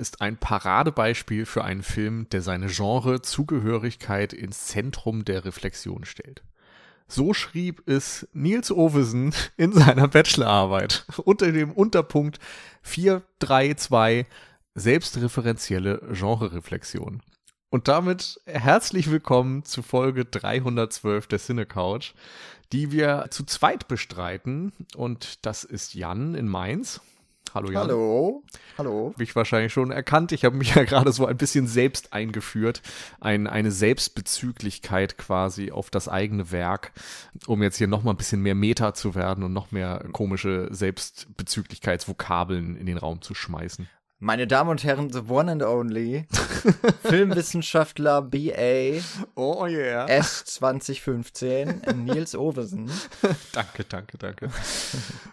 Ist ein Paradebeispiel für einen Film, der seine Genre-Zugehörigkeit ins Zentrum der Reflexion stellt. So schrieb es Niels Ovesen in seiner Bachelorarbeit unter dem Unterpunkt 432 Selbstreferenzielle Genre-Reflexion. Und damit herzlich willkommen zu Folge 312 der Cine Couch, die wir zu zweit bestreiten. Und das ist Jan in Mainz. Hallo Jan. Hallo. Hallo. Mich wahrscheinlich schon erkannt. Ich habe mich ja gerade so ein bisschen selbst eingeführt. Ein, eine Selbstbezüglichkeit quasi auf das eigene Werk, um jetzt hier nochmal ein bisschen mehr Meta zu werden und noch mehr komische Selbstbezüglichkeitsvokabeln in den Raum zu schmeißen. Meine Damen und Herren, the one and only Filmwissenschaftler BA oh yeah. S 2015 Nils Ovesen. danke, danke, danke.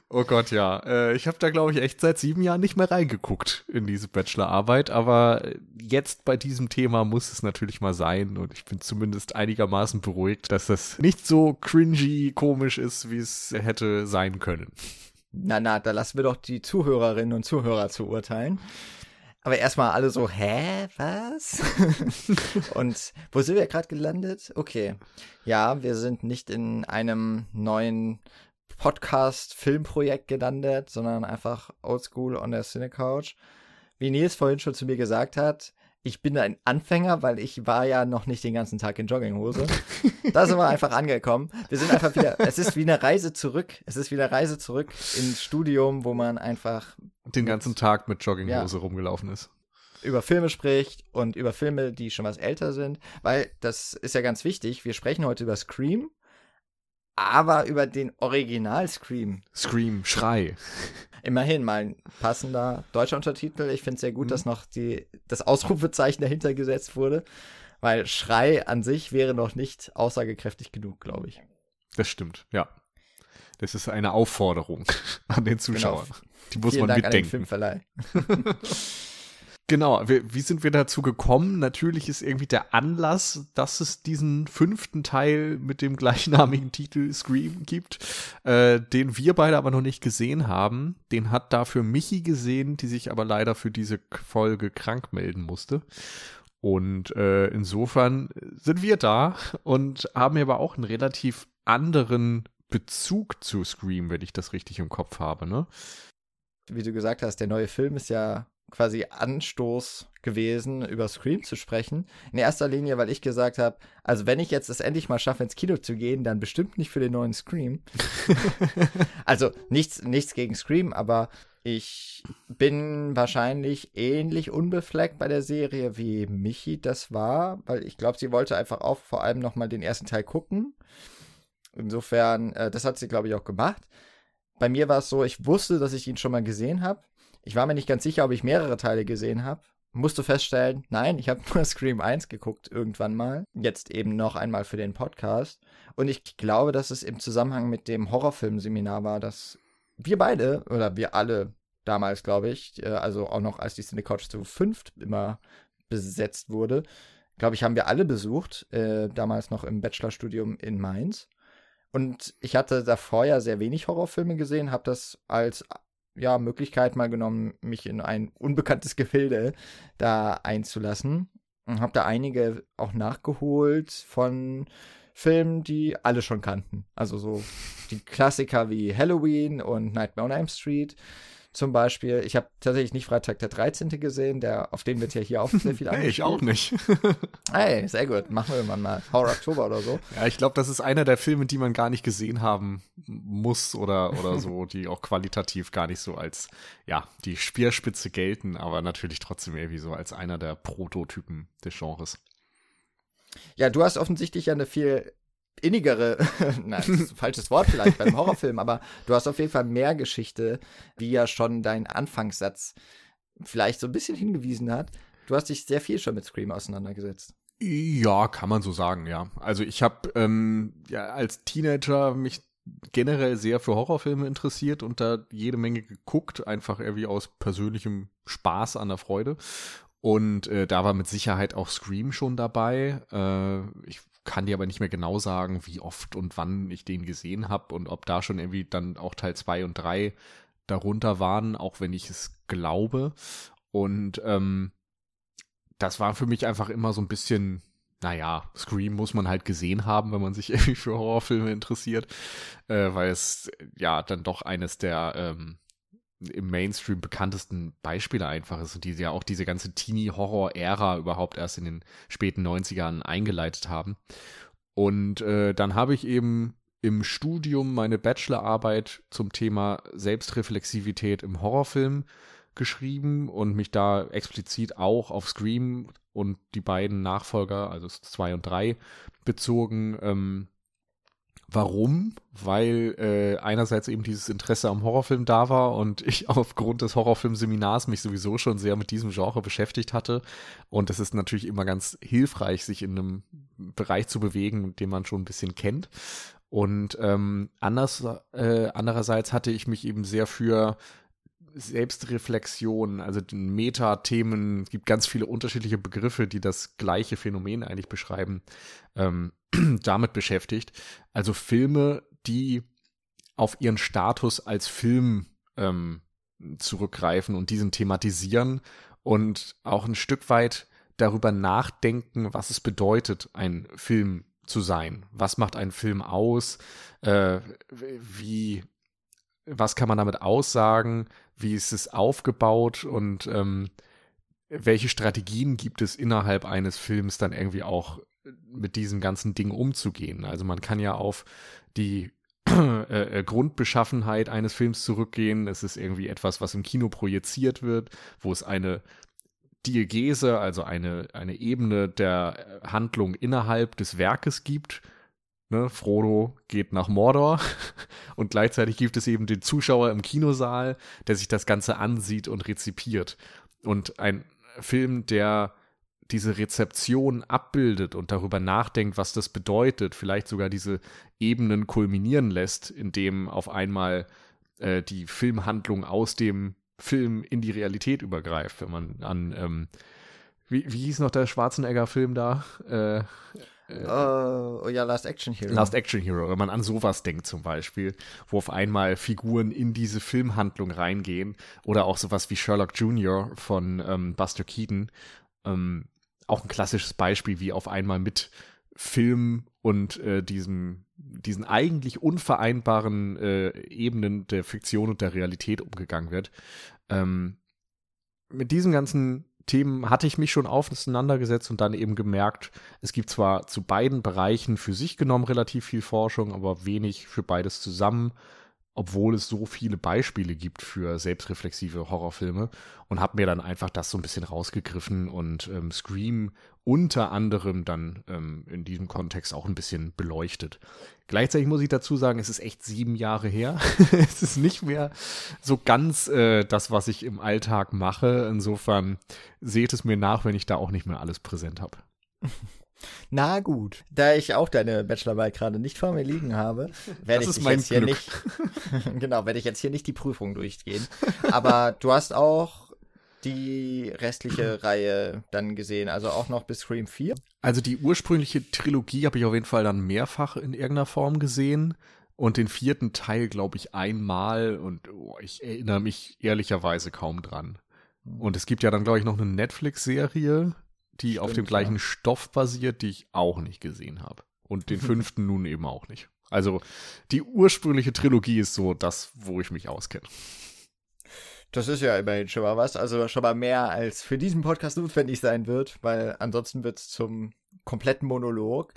Oh Gott, ja. Äh, ich habe da, glaube ich, echt seit sieben Jahren nicht mehr reingeguckt in diese Bachelorarbeit, aber jetzt bei diesem Thema muss es natürlich mal sein und ich bin zumindest einigermaßen beruhigt, dass das nicht so cringy komisch ist, wie es hätte sein können. Na, na, da lassen wir doch die Zuhörerinnen und Zuhörer zu urteilen. Aber erstmal alle so, hä, was? und wo sind wir gerade gelandet? Okay. Ja, wir sind nicht in einem neuen Podcast-Filmprojekt gelandet, sondern einfach oldschool on der Cine Couch. Wie Nils vorhin schon zu mir gesagt hat, ich bin ein Anfänger, weil ich war ja noch nicht den ganzen Tag in Jogginghose. da sind wir einfach angekommen. Wir sind einfach wieder, es ist wie eine Reise zurück. Es ist wie eine Reise zurück ins Studium, wo man einfach den ganzen Tag mit Jogginghose ja, rumgelaufen ist. Über Filme spricht und über Filme, die schon was älter sind, weil das ist ja ganz wichtig. Wir sprechen heute über Scream, aber über den Original Scream. Scream, Schrei. Immerhin mal ein passender deutscher Untertitel. Ich finde es sehr gut, mhm. dass noch die, das Ausrufezeichen dahinter gesetzt wurde, weil Schrei an sich wäre noch nicht aussagekräftig genug, glaube ich. Das stimmt, ja. Das ist eine Aufforderung an den Zuschauer. Genau. Die muss Vielen man Dank mitdenken. An den Filmverleih. Genau, wie, sind wir dazu gekommen? Natürlich ist irgendwie der Anlass, dass es diesen fünften Teil mit dem gleichnamigen Titel Scream gibt, äh, den wir beide aber noch nicht gesehen haben. Den hat dafür Michi gesehen, die sich aber leider für diese Folge krank melden musste. Und äh, insofern sind wir da und haben aber auch einen relativ anderen Bezug zu Scream, wenn ich das richtig im Kopf habe, ne? Wie du gesagt hast, der neue Film ist ja quasi Anstoß gewesen, über Scream zu sprechen. In erster Linie, weil ich gesagt habe, also wenn ich jetzt es endlich mal schaffe, ins Kino zu gehen, dann bestimmt nicht für den neuen Scream. also nichts, nichts gegen Scream, aber ich bin wahrscheinlich ähnlich unbefleckt bei der Serie, wie Michi das war, weil ich glaube, sie wollte einfach auch vor allem nochmal den ersten Teil gucken. Insofern, äh, das hat sie, glaube ich, auch gemacht. Bei mir war es so, ich wusste, dass ich ihn schon mal gesehen habe ich war mir nicht ganz sicher, ob ich mehrere Teile gesehen habe. Musste feststellen, nein, ich habe nur Scream 1 geguckt irgendwann mal. Jetzt eben noch einmal für den Podcast. Und ich glaube, dass es im Zusammenhang mit dem Horrorfilmseminar war, dass wir beide, oder wir alle damals, glaube ich, äh, also auch noch als die Cine Couch zu fünft immer besetzt wurde, glaube ich, haben wir alle besucht, äh, damals noch im Bachelorstudium in Mainz. Und ich hatte davor ja sehr wenig Horrorfilme gesehen, habe das als ja, Möglichkeit mal genommen, mich in ein unbekanntes Gefilde da einzulassen. Und habe da einige auch nachgeholt von Filmen, die alle schon kannten. Also so die Klassiker wie Halloween und Nightmare on Elm Street zum Beispiel. Ich habe tatsächlich nicht Freitag der 13. gesehen, der, auf den wird ja hier auch sehr viel angespielt. ich auch nicht. hey, sehr gut. Machen wir mal mal. Horror Oktober oder so. Ja, ich glaube, das ist einer der Filme, die man gar nicht gesehen haben muss oder, oder so, die auch qualitativ gar nicht so als, ja, die Speerspitze gelten, aber natürlich trotzdem irgendwie so als einer der Prototypen des Genres. Ja, du hast offensichtlich ja eine viel innigere, nein, das ist ein falsches Wort vielleicht beim Horrorfilm, aber du hast auf jeden Fall mehr Geschichte, wie ja schon dein Anfangssatz vielleicht so ein bisschen hingewiesen hat. Du hast dich sehr viel schon mit Scream auseinandergesetzt. Ja, kann man so sagen, ja. Also ich habe ähm, ja als Teenager mich generell sehr für Horrorfilme interessiert und da jede Menge geguckt, einfach irgendwie aus persönlichem Spaß an der Freude. Und äh, da war mit Sicherheit auch Scream schon dabei. Äh, ich kann dir aber nicht mehr genau sagen, wie oft und wann ich den gesehen habe und ob da schon irgendwie dann auch Teil 2 und 3 darunter waren, auch wenn ich es glaube. Und ähm, das war für mich einfach immer so ein bisschen, naja, Scream muss man halt gesehen haben, wenn man sich irgendwie für Horrorfilme interessiert, äh, weil es ja dann doch eines der ähm, im Mainstream bekanntesten Beispiele einfach ist und die ja auch diese ganze Teenie-Horror-Ära überhaupt erst in den späten 90ern eingeleitet haben. Und äh, dann habe ich eben im Studium meine Bachelorarbeit zum Thema Selbstreflexivität im Horrorfilm geschrieben und mich da explizit auch auf Scream und die beiden Nachfolger, also zwei und drei, bezogen. Ähm, warum? Weil äh, einerseits eben dieses Interesse am Horrorfilm da war und ich aufgrund des Horrorfilmseminars mich sowieso schon sehr mit diesem Genre beschäftigt hatte. Und es ist natürlich immer ganz hilfreich, sich in einem Bereich zu bewegen, den man schon ein bisschen kennt. Und ähm, anders, äh, andererseits hatte ich mich eben sehr für Selbstreflexion, also den Metathemen, es gibt ganz viele unterschiedliche Begriffe, die das gleiche Phänomen eigentlich beschreiben, ähm, damit beschäftigt. Also Filme, die auf ihren Status als Film ähm, zurückgreifen und diesen thematisieren und auch ein Stück weit darüber nachdenken, was es bedeutet, ein Film zu sein. Was macht ein Film aus? Äh, wie, was kann man damit aussagen? Wie ist es aufgebaut? Und ähm, welche Strategien gibt es innerhalb eines Films dann irgendwie auch mit diesen ganzen Dingen umzugehen? Also man kann ja auf die äh, äh, Grundbeschaffenheit eines Films zurückgehen. Es ist irgendwie etwas, was im Kino projiziert wird, wo es eine Diegese, also eine, eine Ebene der Handlung innerhalb des Werkes gibt. Ne, Frodo geht nach Mordor und gleichzeitig gibt es eben den Zuschauer im Kinosaal, der sich das Ganze ansieht und rezipiert. Und ein Film, der diese Rezeption abbildet und darüber nachdenkt, was das bedeutet, vielleicht sogar diese Ebenen kulminieren lässt, indem auf einmal äh, die Filmhandlung aus dem Film in die Realität übergreift, wenn man an, ähm, wie, wie hieß noch der Schwarzenegger-Film da? Äh, Uh, oh ja, Last Action Hero. Last Action Hero, wenn man an sowas denkt zum Beispiel, wo auf einmal Figuren in diese Filmhandlung reingehen oder auch sowas wie Sherlock Jr. von ähm, Buster Keaton. Ähm, auch ein klassisches Beispiel, wie auf einmal mit Film und äh, diesem, diesen eigentlich unvereinbaren äh, Ebenen der Fiktion und der Realität umgegangen wird. Ähm, mit diesen ganzen Themen hatte ich mich schon auseinandergesetzt und dann eben gemerkt, es gibt zwar zu beiden Bereichen für sich genommen relativ viel Forschung, aber wenig für beides zusammen obwohl es so viele Beispiele gibt für selbstreflexive Horrorfilme und habe mir dann einfach das so ein bisschen rausgegriffen und ähm, Scream unter anderem dann ähm, in diesem Kontext auch ein bisschen beleuchtet. Gleichzeitig muss ich dazu sagen, es ist echt sieben Jahre her. es ist nicht mehr so ganz äh, das, was ich im Alltag mache. Insofern seht es mir nach, wenn ich da auch nicht mehr alles präsent habe. Na gut, da ich auch deine Bachelorarbeit gerade nicht vor mir liegen habe, werde ich jetzt hier nicht genau, werde ich jetzt hier nicht die Prüfung durchgehen, aber du hast auch die restliche Reihe dann gesehen, also auch noch bis Scream 4? Also die ursprüngliche Trilogie habe ich auf jeden Fall dann mehrfach in irgendeiner Form gesehen und den vierten Teil glaube ich einmal und oh, ich erinnere mich ehrlicherweise kaum dran. Hm. Und es gibt ja dann glaube ich noch eine Netflix Serie die Stimmt, auf dem gleichen ja. Stoff basiert, die ich auch nicht gesehen habe. Und den fünften nun eben auch nicht. Also die ursprüngliche Trilogie ist so das, wo ich mich auskenne. Das ist ja immerhin schon mal was. Also schon mal mehr, als für diesen Podcast notwendig sein wird, weil ansonsten wird es zum kompletten Monolog.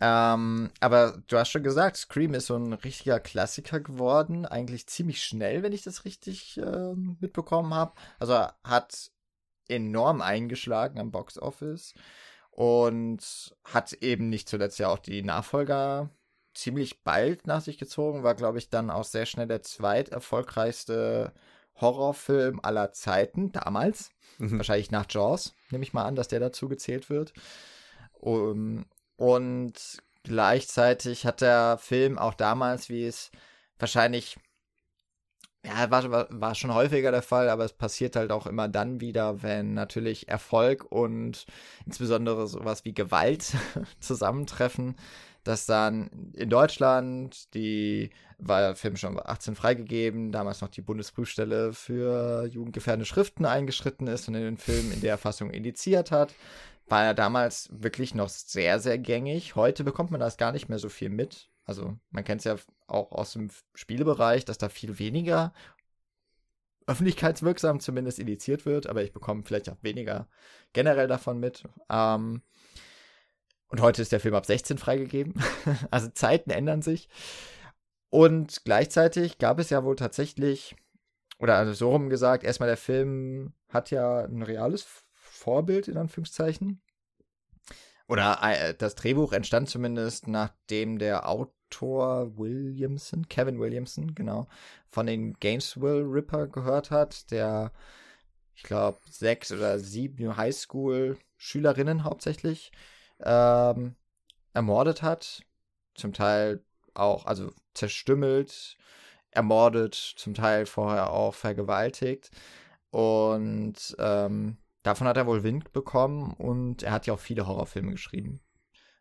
Ähm, aber du hast schon gesagt, Scream ist so ein richtiger Klassiker geworden. Eigentlich ziemlich schnell, wenn ich das richtig äh, mitbekommen habe. Also hat enorm eingeschlagen am Box Office und hat eben nicht zuletzt ja auch die Nachfolger ziemlich bald nach sich gezogen, war glaube ich dann auch sehr schnell der zweiterfolgreichste Horrorfilm aller Zeiten damals. Mhm. Wahrscheinlich nach Jaws, nehme ich mal an, dass der dazu gezählt wird. Um, und gleichzeitig hat der Film auch damals, wie es wahrscheinlich ja, war, war schon häufiger der Fall, aber es passiert halt auch immer dann wieder, wenn natürlich Erfolg und insbesondere sowas wie Gewalt zusammentreffen, dass dann in Deutschland die war der Film schon 18 freigegeben, damals noch die Bundesprüfstelle für jugendgefährdende Schriften eingeschritten ist und den Film in der Fassung indiziert hat. War ja damals wirklich noch sehr, sehr gängig. Heute bekommt man das gar nicht mehr so viel mit. Also man kennt es ja auch aus dem Spielebereich, dass da viel weniger öffentlichkeitswirksam zumindest indiziert wird, aber ich bekomme vielleicht auch weniger generell davon mit. Ähm, und heute ist der Film ab 16 freigegeben. also Zeiten ändern sich. Und gleichzeitig gab es ja wohl tatsächlich, oder also so rum gesagt, erstmal der Film hat ja ein reales Vorbild, in Anführungszeichen. Oder äh, das Drehbuch entstand zumindest, nachdem der Autor Williamson, Kevin Williamson, genau, von den Gainesville Ripper gehört hat, der, ich glaube, sechs oder sieben Highschool-Schülerinnen hauptsächlich ähm, ermordet hat. Zum Teil auch, also zerstümmelt, ermordet, zum Teil vorher auch vergewaltigt. Und ähm, davon hat er wohl Wind bekommen und er hat ja auch viele Horrorfilme geschrieben.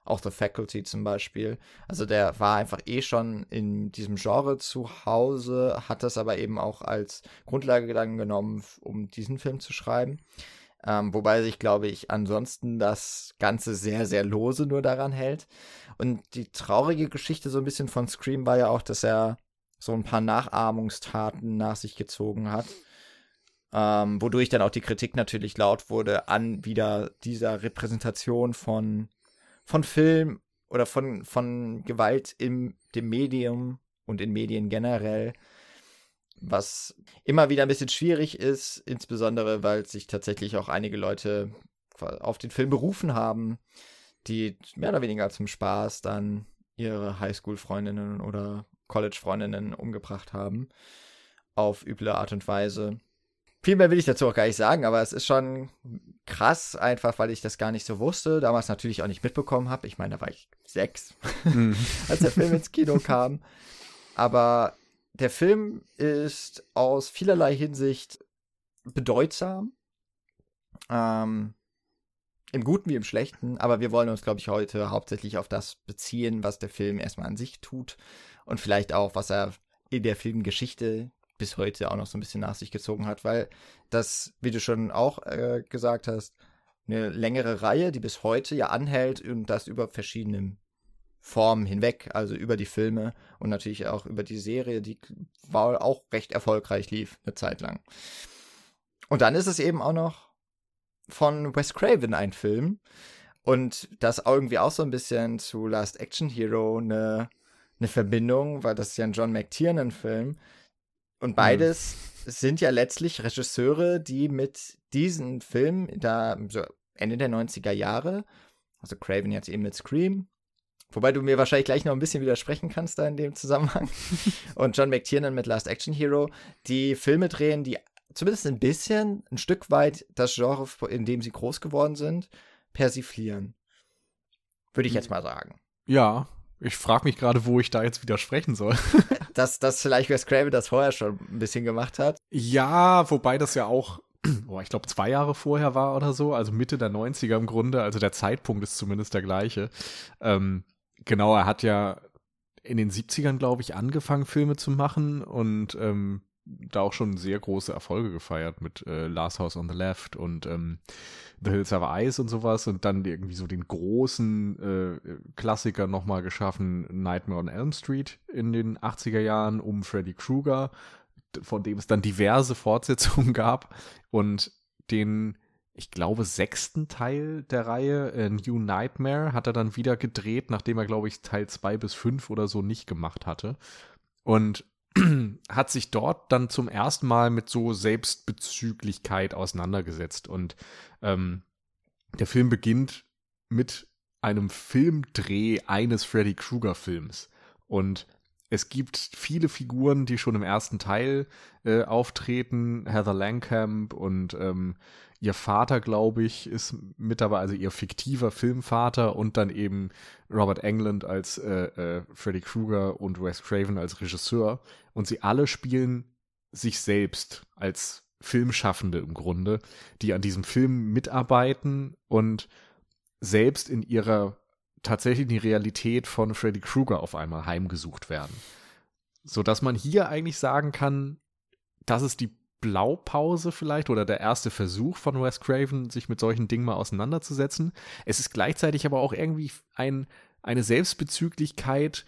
Auch The Faculty zum Beispiel. Also der war einfach eh schon in diesem Genre zu Hause, hat das aber eben auch als Grundlage dann genommen, um diesen Film zu schreiben. Ähm, wobei sich, glaube ich, ansonsten das Ganze sehr, sehr lose nur daran hält. Und die traurige Geschichte so ein bisschen von Scream war ja auch, dass er so ein paar Nachahmungstaten nach sich gezogen hat. Ähm, wodurch dann auch die Kritik natürlich laut wurde an wieder dieser Repräsentation von, von Film oder von, von Gewalt im dem Medium und in Medien generell was immer wieder ein bisschen schwierig ist, insbesondere weil sich tatsächlich auch einige Leute auf den Film berufen haben, die mehr oder weniger zum Spaß dann ihre Highschool-Freundinnen oder College-Freundinnen umgebracht haben. Auf üble Art und Weise. Viel mehr will ich dazu auch gar nicht sagen, aber es ist schon krass, einfach weil ich das gar nicht so wusste. Damals natürlich auch nicht mitbekommen habe. Ich meine, da war ich sechs, mhm. als der Film ins Kino kam. Aber der Film ist aus vielerlei Hinsicht bedeutsam. Ähm, Im Guten wie im Schlechten, aber wir wollen uns, glaube ich, heute hauptsächlich auf das beziehen, was der Film erstmal an sich tut und vielleicht auch, was er in der Filmgeschichte bis heute auch noch so ein bisschen nach sich gezogen hat, weil das, wie du schon auch äh, gesagt hast, eine längere Reihe, die bis heute ja anhält und das über verschiedene Formen hinweg, also über die Filme und natürlich auch über die Serie, die war auch recht erfolgreich lief, eine Zeit lang. Und dann ist es eben auch noch von Wes Craven ein Film und das irgendwie auch so ein bisschen zu Last Action Hero eine, eine Verbindung, weil das ist ja ein John McTiernan-Film und mhm. beides mhm. sind ja letztlich Regisseure, die mit diesen Filmen da so Ende der 90er Jahre, also Craven jetzt eben mit Scream Wobei du mir wahrscheinlich gleich noch ein bisschen widersprechen kannst da in dem Zusammenhang. Und John McTiernan mit Last Action Hero, die Filme drehen, die zumindest ein bisschen, ein Stück weit das Genre, in dem sie groß geworden sind, persiflieren. Würde ich jetzt mal sagen. Ja, ich frage mich gerade, wo ich da jetzt widersprechen soll. dass, dass vielleicht Wes Craven das vorher schon ein bisschen gemacht hat. Ja, wobei das ja auch, boah, ich glaube, zwei Jahre vorher war oder so, also Mitte der 90er im Grunde, also der Zeitpunkt ist zumindest der gleiche. Ähm, Genau, er hat ja in den 70ern, glaube ich, angefangen, Filme zu machen und ähm, da auch schon sehr große Erfolge gefeiert mit äh, Last House on the Left und ähm, The Hills Have Eyes und sowas und dann irgendwie so den großen äh, Klassiker nochmal geschaffen, Nightmare on Elm Street in den 80er Jahren um Freddy Krueger, von dem es dann diverse Fortsetzungen gab und den ich glaube, sechsten Teil der Reihe, äh, New Nightmare, hat er dann wieder gedreht, nachdem er, glaube ich, Teil zwei bis fünf oder so nicht gemacht hatte. Und hat sich dort dann zum ersten Mal mit so Selbstbezüglichkeit auseinandergesetzt. Und ähm, der Film beginnt mit einem Filmdreh eines Freddy Krueger-Films. Und es gibt viele Figuren, die schon im ersten Teil äh, auftreten. Heather Langkamp und ähm, ihr Vater, glaube ich, ist mit dabei, also ihr fiktiver Filmvater und dann eben Robert Englund als äh, äh, Freddy Krueger und Wes Craven als Regisseur. Und sie alle spielen sich selbst als Filmschaffende im Grunde, die an diesem Film mitarbeiten und selbst in ihrer tatsächlich die Realität von Freddy Krueger auf einmal heimgesucht werden. Sodass man hier eigentlich sagen kann, das ist die Blaupause vielleicht oder der erste Versuch von Wes Craven, sich mit solchen Dingen mal auseinanderzusetzen. Es ist gleichzeitig aber auch irgendwie ein, eine Selbstbezüglichkeit,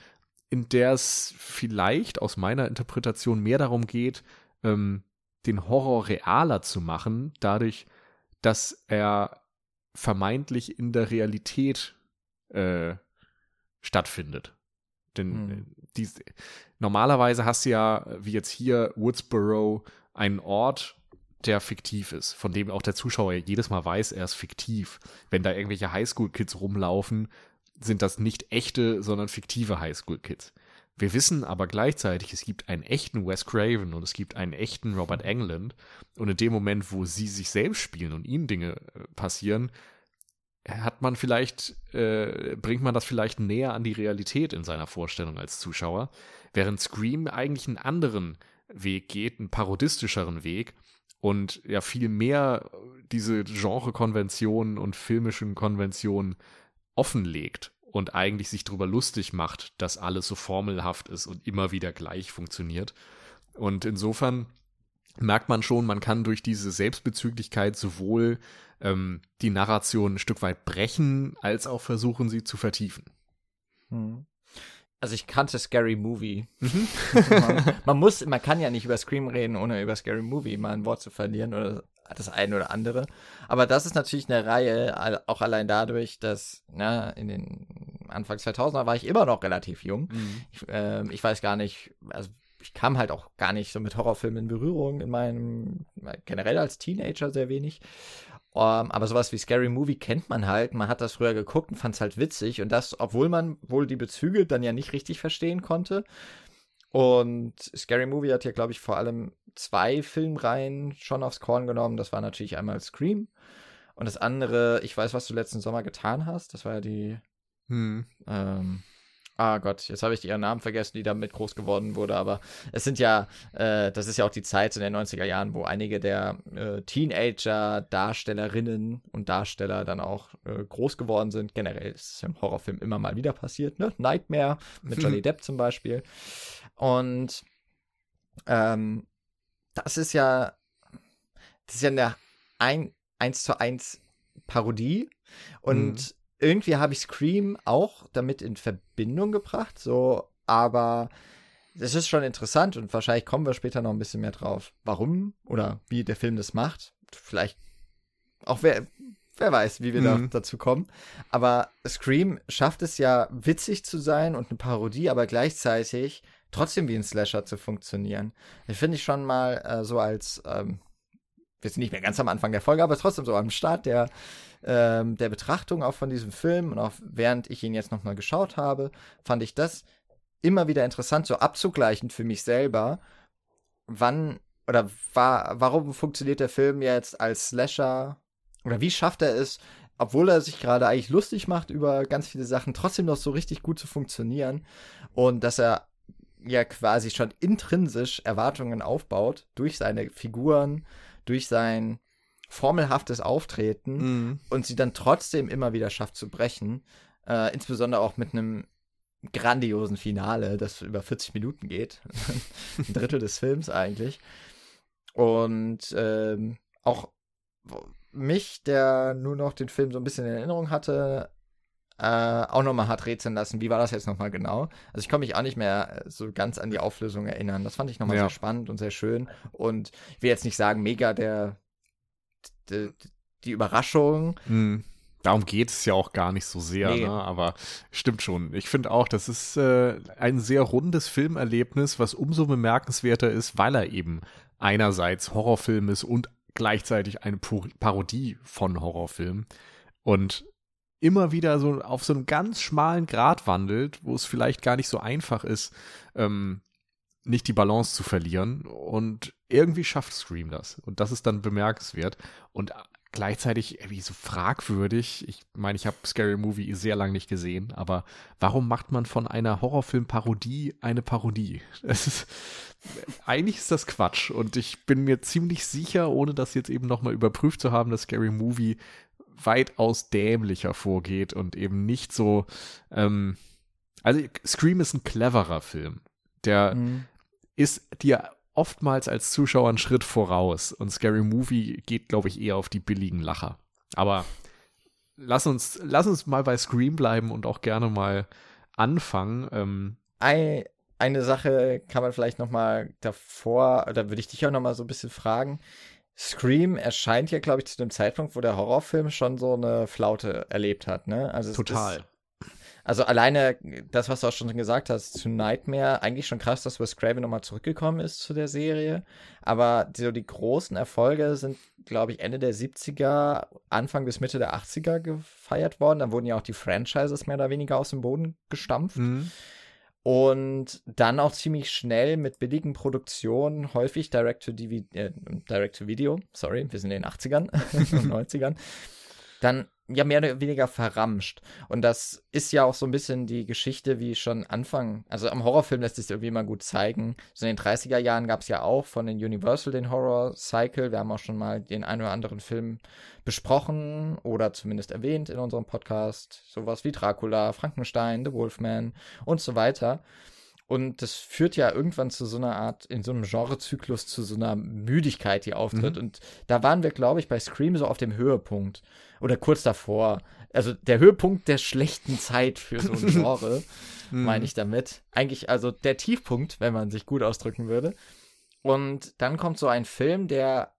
in der es vielleicht aus meiner Interpretation mehr darum geht, ähm, den Horror realer zu machen, dadurch, dass er vermeintlich in der Realität äh, stattfindet. Denn hm. Äh, die, normalerweise hast du ja, wie jetzt hier, Woodsboro, einen Ort, der fiktiv ist, von dem auch der Zuschauer jedes Mal weiß, er ist fiktiv. Wenn da irgendwelche Highschool-Kids rumlaufen, sind das nicht echte, sondern fiktive Highschool-Kids. Wir wissen aber gleichzeitig, es gibt einen echten Wes Craven und es gibt einen echten Robert Englund. Und in dem Moment, wo sie sich selbst spielen und ihnen Dinge äh, passieren, hat man vielleicht, äh, bringt man das vielleicht näher an die Realität in seiner Vorstellung als Zuschauer, während Scream eigentlich einen anderen Weg geht, einen parodistischeren Weg und ja viel mehr diese Genrekonventionen und filmischen Konventionen offenlegt und eigentlich sich darüber lustig macht, dass alles so formelhaft ist und immer wieder gleich funktioniert. Und insofern merkt man schon, man kann durch diese Selbstbezüglichkeit sowohl ähm, die Narration ein Stück weit brechen, als auch versuchen, sie zu vertiefen. Hm. Also ich kannte Scary Movie. Mhm. man, man, muss, man kann ja nicht über Scream reden, ohne über Scary Movie mal ein Wort zu verlieren oder das eine oder andere. Aber das ist natürlich eine Reihe, auch allein dadurch, dass na, in den Anfang 2000er war ich immer noch relativ jung. Mhm. Ich, äh, ich weiß gar nicht, also ich kam halt auch gar nicht so mit Horrorfilmen in Berührung in meinem, generell als Teenager sehr wenig. Um, ähm, aber sowas wie Scary Movie kennt man halt. Man hat das früher geguckt und fand es halt witzig. Und das, obwohl man wohl die Bezüge dann ja nicht richtig verstehen konnte. Und Scary Movie hat ja, glaube ich, vor allem zwei Filmreihen schon aufs Korn genommen. Das war natürlich einmal Scream. Und das andere, ich weiß, was du letzten Sommer getan hast. Das war ja die. Hm. Ähm, Ah Gott, jetzt habe ich ihren Namen vergessen, die damit groß geworden wurde, aber es sind ja, äh, das ist ja auch die Zeit in den 90er Jahren, wo einige der äh, Teenager-Darstellerinnen und Darsteller dann auch äh, groß geworden sind. Generell ist es im Horrorfilm immer mal wieder passiert, ne? Nightmare mit Johnny Depp zum Beispiel. Und ähm, das ist ja, das ist ja eine ein, 1 zu 1 Parodie und mhm irgendwie habe ich Scream auch damit in Verbindung gebracht, so, aber es ist schon interessant und wahrscheinlich kommen wir später noch ein bisschen mehr drauf, warum oder wie der Film das macht. Vielleicht auch wer, wer weiß, wie wir mhm. da, dazu kommen. Aber Scream schafft es ja witzig zu sein und eine Parodie, aber gleichzeitig trotzdem wie ein Slasher zu funktionieren. Das finde ich schon mal äh, so als, ähm, wir sind nicht mehr ganz am Anfang der Folge, aber trotzdem so am Start der, ähm, der Betrachtung auch von diesem Film und auch während ich ihn jetzt nochmal geschaut habe, fand ich das immer wieder interessant, so abzugleichen für mich selber, wann oder war, warum funktioniert der Film jetzt als Slasher oder wie schafft er es, obwohl er sich gerade eigentlich lustig macht über ganz viele Sachen, trotzdem noch so richtig gut zu funktionieren und dass er ja quasi schon intrinsisch Erwartungen aufbaut durch seine Figuren, durch sein formelhaftes Auftreten mhm. und sie dann trotzdem immer wieder schafft zu brechen. Äh, insbesondere auch mit einem grandiosen Finale, das über 40 Minuten geht. Ein Drittel des Films eigentlich. Und ähm, auch mich, der nur noch den Film so ein bisschen in Erinnerung hatte, äh, auch nochmal hat rätseln lassen, wie war das jetzt nochmal genau. Also ich kann mich auch nicht mehr so ganz an die Auflösung erinnern. Das fand ich nochmal ja. sehr spannend und sehr schön. Und ich will jetzt nicht sagen, mega der die, die Überraschung. Mhm. Darum geht es ja auch gar nicht so sehr, nee. ne? aber stimmt schon. Ich finde auch, das ist äh, ein sehr rundes Filmerlebnis, was umso bemerkenswerter ist, weil er eben einerseits Horrorfilm ist und gleichzeitig eine Parodie von Horrorfilmen und immer wieder so auf so einem ganz schmalen Grat wandelt, wo es vielleicht gar nicht so einfach ist, ähm, nicht die Balance zu verlieren. Und irgendwie schafft Scream das. Und das ist dann bemerkenswert. Und gleichzeitig irgendwie so fragwürdig. Ich meine, ich habe Scary Movie sehr lange nicht gesehen, aber warum macht man von einer Horrorfilm-Parodie eine Parodie? Es ist, eigentlich ist das Quatsch. Und ich bin mir ziemlich sicher, ohne das jetzt eben nochmal überprüft zu haben, dass Scary Movie weitaus dämlicher vorgeht und eben nicht so, ähm, also Scream ist ein cleverer Film. Der mhm. Ist dir oftmals als Zuschauer einen Schritt voraus und Scary Movie geht, glaube ich, eher auf die billigen Lacher. Aber lass uns, lass uns mal bei Scream bleiben und auch gerne mal anfangen. Ähm, Ein, eine Sache kann man vielleicht noch mal davor, da würde ich dich auch noch mal so ein bisschen fragen. Scream erscheint ja, glaube ich, zu dem Zeitpunkt, wo der Horrorfilm schon so eine Flaute erlebt hat, ne? Also Total. Ist, also alleine das, was du auch schon gesagt hast, zu Nightmare, eigentlich schon krass, dass Wes Craven nochmal zurückgekommen ist zu der Serie. Aber so die großen Erfolge sind, glaube ich, Ende der 70er, Anfang bis Mitte der 80er gefeiert worden. Dann wurden ja auch die Franchises mehr oder weniger aus dem Boden gestampft. Mhm. Und dann auch ziemlich schnell mit billigen Produktionen, häufig Direct-to-Video, äh, Direct sorry, wir sind in den 80ern und 90ern, dann ja mehr oder weniger verramscht. Und das ist ja auch so ein bisschen die Geschichte, wie schon Anfang, also am Horrorfilm lässt sich irgendwie mal gut zeigen. So in den 30er Jahren gab es ja auch von den Universal den Horror Cycle. Wir haben auch schon mal den einen oder anderen Film besprochen oder zumindest erwähnt in unserem Podcast. Sowas wie Dracula, Frankenstein, The Wolfman und so weiter. Und das führt ja irgendwann zu so einer Art, in so einem Genrezyklus, zu so einer Müdigkeit, die auftritt. Mhm. Und da waren wir, glaube ich, bei Scream so auf dem Höhepunkt. Oder kurz davor. Also der Höhepunkt der schlechten Zeit für so ein Genre, mhm. meine ich damit. Eigentlich also der Tiefpunkt, wenn man sich gut ausdrücken würde. Und dann kommt so ein Film, der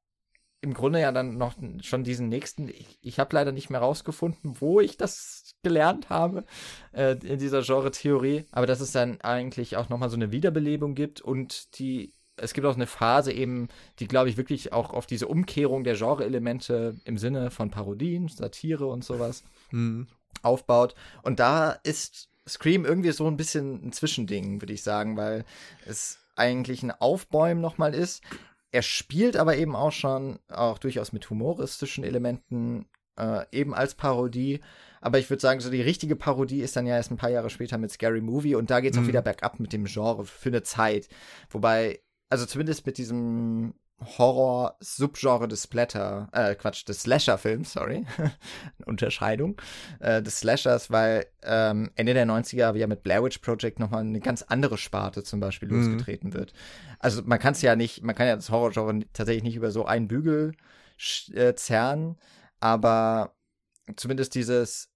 im Grunde ja dann noch schon diesen nächsten, ich, ich habe leider nicht mehr rausgefunden, wo ich das gelernt habe äh, in dieser Genre-Theorie, aber dass es dann eigentlich auch nochmal so eine Wiederbelebung gibt und die, es gibt auch eine Phase eben, die glaube ich wirklich auch auf diese Umkehrung der Genre-Elemente im Sinne von Parodien, Satire und sowas mhm. aufbaut und da ist Scream irgendwie so ein bisschen ein Zwischending, würde ich sagen, weil es eigentlich ein Aufbäumen nochmal ist, er spielt aber eben auch schon, auch durchaus mit humoristischen Elementen, äh, eben als Parodie. Aber ich würde sagen, so die richtige Parodie ist dann ja erst ein paar Jahre später mit Scary Movie und da geht es mhm. auch wieder bergab mit dem Genre für eine Zeit. Wobei, also zumindest mit diesem Horror-Subgenre des Splatter, äh, Quatsch, des Slasher-Films, sorry, Unterscheidung, äh, des Slashers, weil ähm, Ende der 90er ja mit Blair Witch Project nochmal eine ganz andere Sparte zum Beispiel mhm. losgetreten wird. Also man kann es ja nicht, man kann ja das Horror-Genre tatsächlich nicht über so einen Bügel äh, zerren, aber zumindest dieses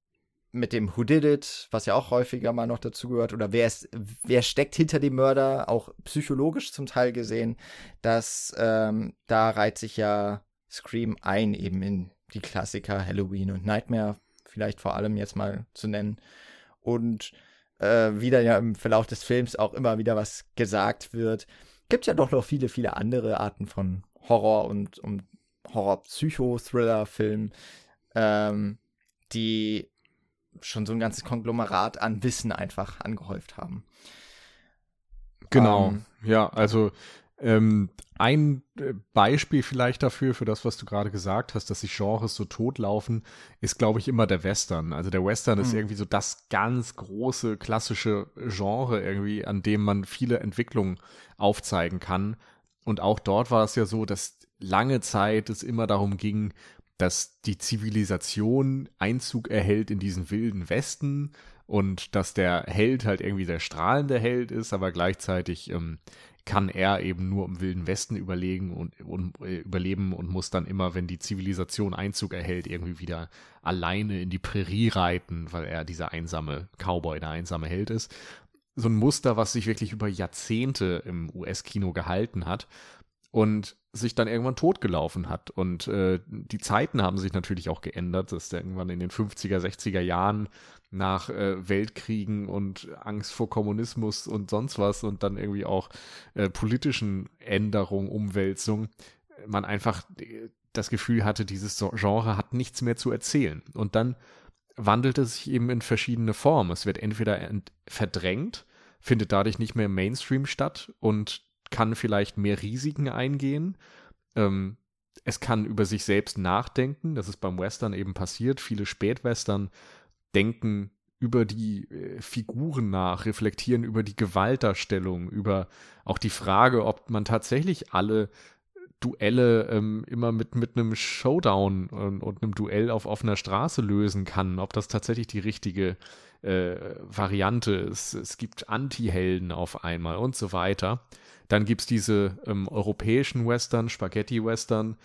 mit dem Who Did It, was ja auch häufiger mal noch dazu gehört, oder wer, ist, wer steckt hinter dem Mörder, auch psychologisch zum Teil gesehen, dass ähm, da reiht sich ja Scream ein, eben in die Klassiker Halloween und Nightmare, vielleicht vor allem jetzt mal zu nennen. Und äh, wieder ja im Verlauf des Films auch immer wieder was gesagt wird. Gibt ja doch noch viele, viele andere Arten von Horror und, und Horror-Psycho-Thriller-Filmen, ähm, die schon so ein ganzes Konglomerat an Wissen einfach angehäuft haben. Genau, ähm, ja, also ähm, ein äh, Beispiel vielleicht dafür, für das, was du gerade gesagt hast, dass sich Genres so totlaufen, ist, glaube ich, immer der Western. Also der Western mhm. ist irgendwie so das ganz große, klassische Genre irgendwie, an dem man viele Entwicklungen aufzeigen kann. Und auch dort war es ja so, dass lange Zeit es immer darum ging, dass die Zivilisation Einzug erhält in diesen wilden Westen und dass der Held halt irgendwie der strahlende Held ist, aber gleichzeitig ähm, kann er eben nur im wilden Westen überlegen und, und äh, überleben und muss dann immer, wenn die Zivilisation Einzug erhält, irgendwie wieder alleine in die Prärie reiten, weil er dieser einsame Cowboy, der einsame Held ist. So ein Muster, was sich wirklich über Jahrzehnte im US-Kino gehalten hat und sich dann irgendwann totgelaufen hat. Und äh, die Zeiten haben sich natürlich auch geändert, dass der irgendwann in den 50er, 60er Jahren nach äh, Weltkriegen und Angst vor Kommunismus und sonst was und dann irgendwie auch äh, politischen Änderungen, Umwälzungen, man einfach äh, das Gefühl hatte, dieses Genre hat nichts mehr zu erzählen. Und dann wandelt es sich eben in verschiedene Formen. Es wird entweder verdrängt, findet dadurch nicht mehr im Mainstream statt und kann vielleicht mehr Risiken eingehen. Ähm, es kann über sich selbst nachdenken. Das ist beim Western eben passiert. Viele Spätwestern denken über die äh, Figuren nach, reflektieren über die Gewaltdarstellung, über auch die Frage, ob man tatsächlich alle Duelle ähm, immer mit, mit einem Showdown und, und einem Duell auf offener Straße lösen kann, ob das tatsächlich die richtige äh, Variante ist. Es gibt Anti-Helden auf einmal und so weiter. Dann gibt es diese ähm, europäischen Western, Spaghetti-Western,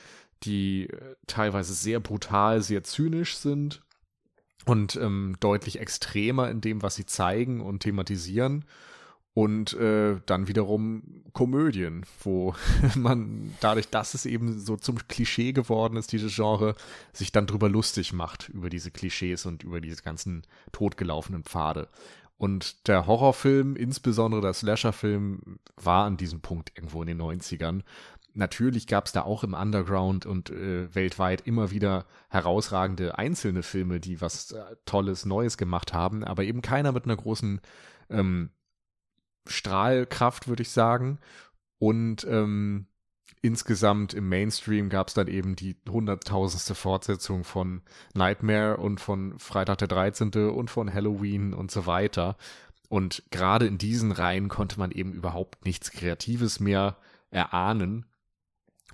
die äh, teilweise sehr brutal, sehr zynisch sind und ähm, deutlich extremer in dem, was sie zeigen und thematisieren und äh, dann wiederum Komödien, wo man dadurch, dass es eben so zum Klischee geworden ist, dieses Genre, sich dann drüber lustig macht über diese Klischees und über diese ganzen totgelaufenen Pfade. Und der Horrorfilm, insbesondere der Slasherfilm, war an diesem Punkt irgendwo in den 90ern. Natürlich gab es da auch im Underground und äh, weltweit immer wieder herausragende einzelne Filme, die was äh, Tolles, Neues gemacht haben, aber eben keiner mit einer großen ähm, Strahlkraft, würde ich sagen. Und ähm, insgesamt im Mainstream gab es dann eben die hunderttausendste Fortsetzung von Nightmare und von Freitag der 13. und von Halloween und so weiter. Und gerade in diesen Reihen konnte man eben überhaupt nichts Kreatives mehr erahnen.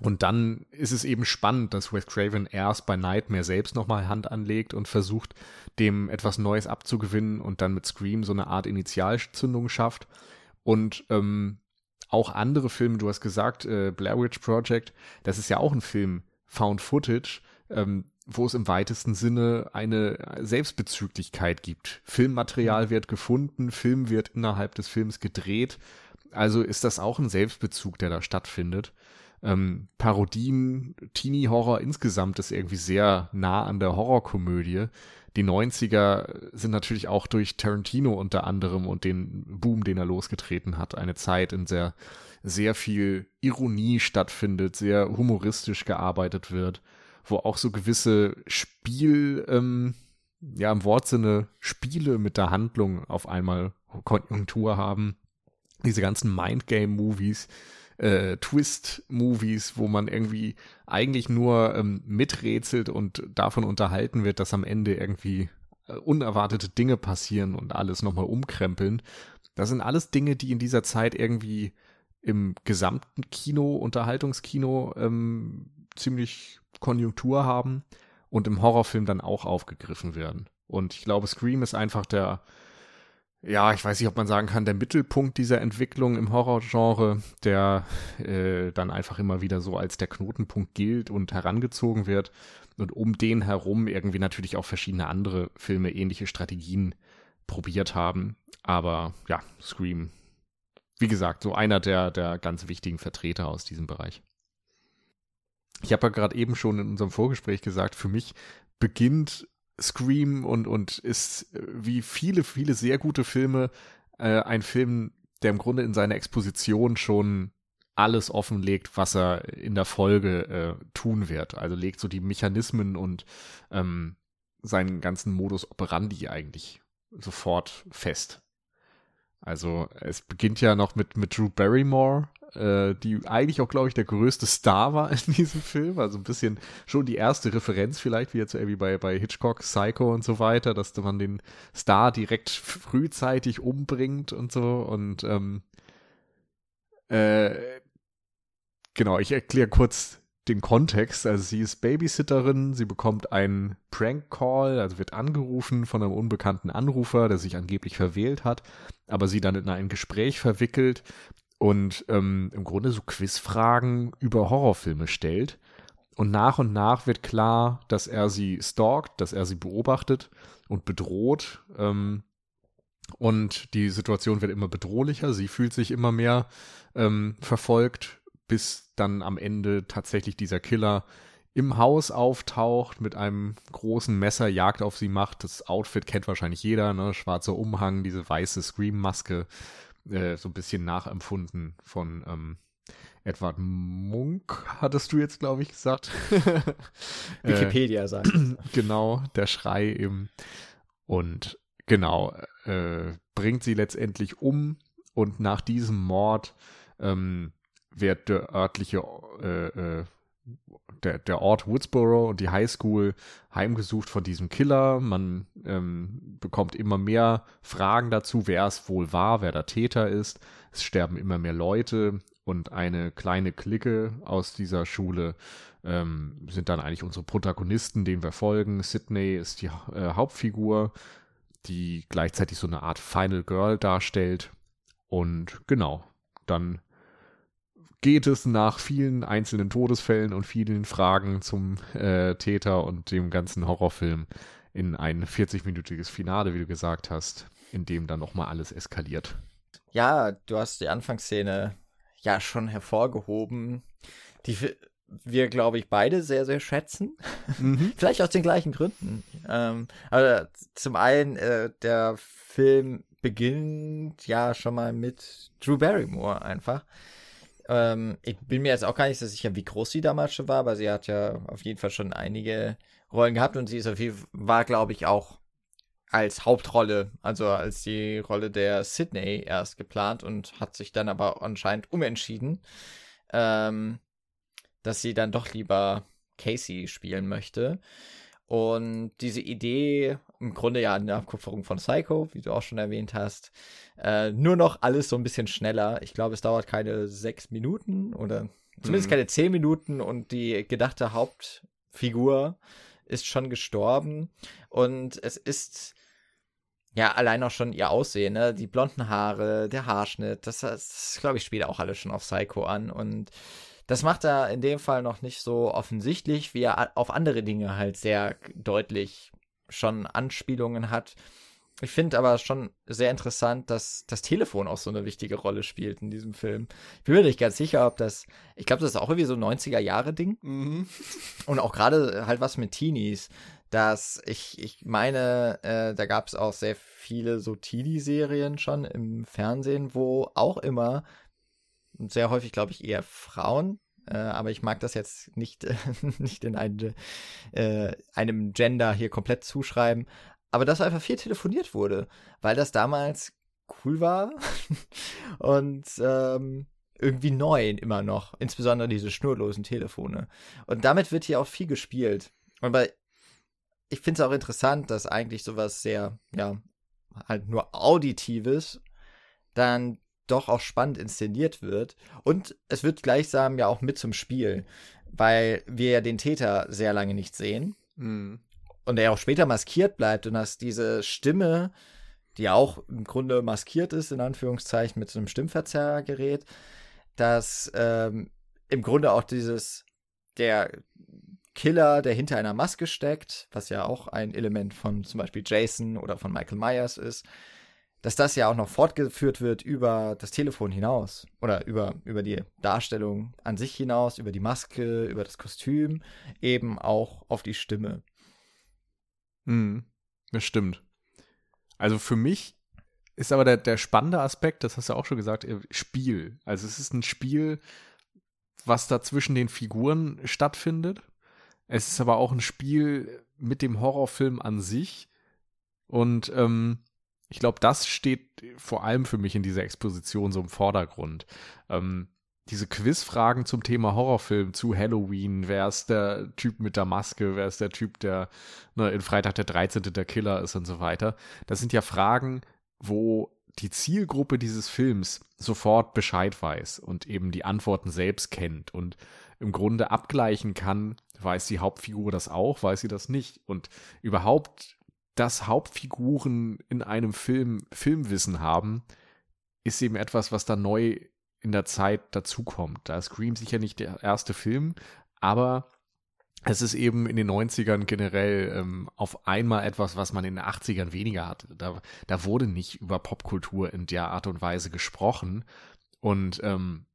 Und dann ist es eben spannend, dass Wes Craven erst bei Nightmare selbst nochmal Hand anlegt und versucht, dem etwas Neues abzugewinnen und dann mit Scream so eine Art Initialzündung schafft. Und ähm, auch andere Filme, du hast gesagt, äh, Blair Witch Project, das ist ja auch ein Film, Found Footage, ähm, wo es im weitesten Sinne eine Selbstbezüglichkeit gibt. Filmmaterial mhm. wird gefunden, Film wird innerhalb des Films gedreht. Also ist das auch ein Selbstbezug, der da stattfindet. Ähm, Parodien, Teenie-Horror insgesamt ist irgendwie sehr nah an der Horrorkomödie die 90er sind natürlich auch durch Tarantino unter anderem und den Boom, den er losgetreten hat, eine Zeit, in der sehr viel Ironie stattfindet, sehr humoristisch gearbeitet wird, wo auch so gewisse Spiel, ähm, ja im Wortsinne Spiele mit der Handlung auf einmal Konjunktur haben. Diese ganzen Mindgame-Movies, äh, Twist-Movies, wo man irgendwie eigentlich nur ähm, miträtselt und davon unterhalten wird, dass am Ende irgendwie äh, unerwartete Dinge passieren und alles nochmal umkrempeln. Das sind alles Dinge, die in dieser Zeit irgendwie im gesamten Kino, Unterhaltungskino ähm, ziemlich Konjunktur haben und im Horrorfilm dann auch aufgegriffen werden. Und ich glaube, Scream ist einfach der ja, ich weiß nicht, ob man sagen kann, der Mittelpunkt dieser Entwicklung im Horrorgenre, der äh, dann einfach immer wieder so als der Knotenpunkt gilt und herangezogen wird und um den herum irgendwie natürlich auch verschiedene andere Filme ähnliche Strategien probiert haben. Aber ja, Scream, wie gesagt, so einer der, der ganz wichtigen Vertreter aus diesem Bereich. Ich habe ja gerade eben schon in unserem Vorgespräch gesagt, für mich beginnt Scream und, und ist äh, wie viele, viele sehr gute Filme äh, ein Film, der im Grunde in seiner Exposition schon alles offenlegt, was er in der Folge äh, tun wird. Also legt so die Mechanismen und ähm, seinen ganzen Modus operandi eigentlich sofort fest. Also es beginnt ja noch mit, mit Drew Barrymore, äh, die eigentlich auch, glaube ich, der größte Star war in diesem Film. Also ein bisschen schon die erste Referenz vielleicht, wie jetzt irgendwie bei, bei Hitchcock, Psycho und so weiter, dass man den Star direkt frühzeitig umbringt und so. Und ähm, äh, genau, ich erkläre kurz den Kontext. Also sie ist Babysitterin, sie bekommt einen Prank-Call, also wird angerufen von einem unbekannten Anrufer, der sich angeblich verwählt hat, aber sie dann in ein Gespräch verwickelt und ähm, im Grunde so Quizfragen über Horrorfilme stellt. Und nach und nach wird klar, dass er sie stalkt, dass er sie beobachtet und bedroht. Ähm, und die Situation wird immer bedrohlicher. Sie fühlt sich immer mehr ähm, verfolgt, bis dann am Ende tatsächlich dieser Killer im Haus auftaucht mit einem großen Messer, Jagd auf sie macht. Das Outfit kennt wahrscheinlich jeder, ne? Schwarzer Umhang, diese weiße Scream-Maske äh, so ein bisschen nachempfunden von ähm, Edward Munk, hattest du jetzt, glaube ich, gesagt. Wikipedia sagt. Genau, der Schrei eben. Und genau, äh, bringt sie letztendlich um und nach diesem Mord ähm, wird der örtliche äh, äh, der, der Ort Woodsboro und die Highschool heimgesucht von diesem Killer. Man ähm, bekommt immer mehr Fragen dazu, wer es wohl war, wer der Täter ist. Es sterben immer mehr Leute und eine kleine Clique aus dieser Schule ähm, sind dann eigentlich unsere Protagonisten, denen wir folgen. Sydney ist die äh, Hauptfigur, die gleichzeitig so eine Art Final Girl darstellt. Und genau, dann geht es nach vielen einzelnen Todesfällen und vielen Fragen zum äh, Täter und dem ganzen Horrorfilm in ein 40-minütiges Finale, wie du gesagt hast, in dem dann nochmal alles eskaliert. Ja, du hast die Anfangsszene ja schon hervorgehoben, die wir, glaube ich, beide sehr, sehr schätzen. Mhm. Vielleicht aus den gleichen Gründen. Ähm, aber zum einen, äh, der Film beginnt ja schon mal mit Drew Barrymore einfach. Ähm, ich bin mir jetzt auch gar nicht so sicher, wie groß sie damals schon war, aber sie hat ja auf jeden Fall schon einige Rollen gehabt und sie ist auf jeden Fall, war, glaube ich, auch als Hauptrolle, also als die Rolle der Sydney erst geplant und hat sich dann aber anscheinend umentschieden, ähm, dass sie dann doch lieber Casey spielen möchte. Und diese Idee, im Grunde ja eine Abkupferung von Psycho, wie du auch schon erwähnt hast, äh, nur noch alles so ein bisschen schneller. Ich glaube, es dauert keine sechs Minuten oder zumindest mhm. keine zehn Minuten und die gedachte Hauptfigur ist schon gestorben. Und es ist ja, allein auch schon ihr Aussehen, ne? Die blonden Haare, der Haarschnitt, das, das glaube ich, spielt auch alles schon auf Psycho an. Und das macht er in dem Fall noch nicht so offensichtlich, wie er auf andere Dinge halt sehr deutlich schon Anspielungen hat. Ich finde aber schon sehr interessant, dass das Telefon auch so eine wichtige Rolle spielt in diesem Film. Ich bin mir nicht ganz sicher, ob das, ich glaube, das ist auch irgendwie so ein 90er-Jahre-Ding. Mhm. Und auch gerade halt was mit Teenies dass ich, ich meine, äh, da gab es auch sehr viele so Teenie-Serien schon im Fernsehen, wo auch immer, sehr häufig glaube ich eher Frauen, äh, aber ich mag das jetzt nicht, nicht in eine, äh, einem Gender hier komplett zuschreiben, aber dass einfach viel telefoniert wurde, weil das damals cool war und ähm, irgendwie neu immer noch, insbesondere diese schnurlosen Telefone. Und damit wird hier auch viel gespielt. Und bei ich finde es auch interessant, dass eigentlich sowas sehr, ja, halt nur Auditives dann doch auch spannend inszeniert wird. Und es wird gleichsam ja auch mit zum Spiel, weil wir ja den Täter sehr lange nicht sehen. Mhm. Und er auch später maskiert bleibt und dass diese Stimme, die auch im Grunde maskiert ist, in Anführungszeichen, mit so einem Stimmverzerrgerät, dass ähm, im Grunde auch dieses, der, Killer, der hinter einer Maske steckt, was ja auch ein Element von zum Beispiel Jason oder von Michael Myers ist, dass das ja auch noch fortgeführt wird über das Telefon hinaus oder über, über die Darstellung an sich hinaus, über die Maske, über das Kostüm, eben auch auf die Stimme. Hm, das stimmt. Also für mich ist aber der, der spannende Aspekt, das hast du auch schon gesagt, äh, Spiel. Also es ist ein Spiel, was da zwischen den Figuren stattfindet es ist aber auch ein Spiel mit dem Horrorfilm an sich. Und ähm, ich glaube, das steht vor allem für mich in dieser Exposition so im Vordergrund. Ähm, diese Quizfragen zum Thema Horrorfilm, zu Halloween, wer ist der Typ mit der Maske, wer ist der Typ, der ne, in Freitag der 13. der Killer ist und so weiter. Das sind ja Fragen, wo die Zielgruppe dieses Films sofort Bescheid weiß und eben die Antworten selbst kennt und im Grunde abgleichen kann, weiß die Hauptfigur das auch, weiß sie das nicht. Und überhaupt, dass Hauptfiguren in einem Film Filmwissen haben, ist eben etwas, was da neu in der Zeit dazukommt. Da ist Scream sicher nicht der erste Film, aber es ist eben in den 90ern generell ähm, auf einmal etwas, was man in den 80ern weniger hatte. Da, da wurde nicht über Popkultur in der Art und Weise gesprochen. Und ähm,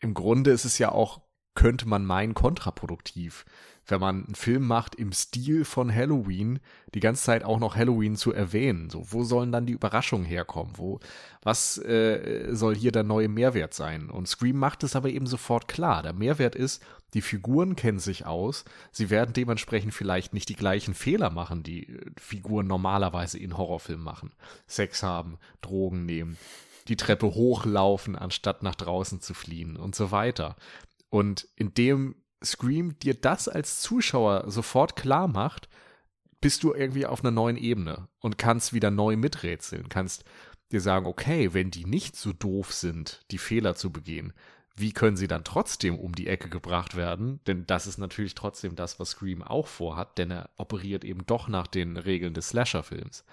im Grunde ist es ja auch, könnte man meinen, kontraproduktiv, wenn man einen Film macht im Stil von Halloween, die ganze Zeit auch noch Halloween zu erwähnen. So, wo sollen dann die Überraschungen herkommen? Wo, was äh, soll hier der neue Mehrwert sein? Und Scream macht es aber eben sofort klar. Der Mehrwert ist, die Figuren kennen sich aus. Sie werden dementsprechend vielleicht nicht die gleichen Fehler machen, die äh, Figuren normalerweise in Horrorfilmen machen. Sex haben, Drogen nehmen, die Treppe hochlaufen, anstatt nach draußen zu fliehen und so weiter. Und indem Scream dir das als Zuschauer sofort klar macht, bist du irgendwie auf einer neuen Ebene und kannst wieder neu miträtseln, kannst die sagen, okay, wenn die nicht so doof sind, die Fehler zu begehen, wie können sie dann trotzdem um die Ecke gebracht werden? Denn das ist natürlich trotzdem das, was Scream auch vorhat, denn er operiert eben doch nach den Regeln des Slasher-Films.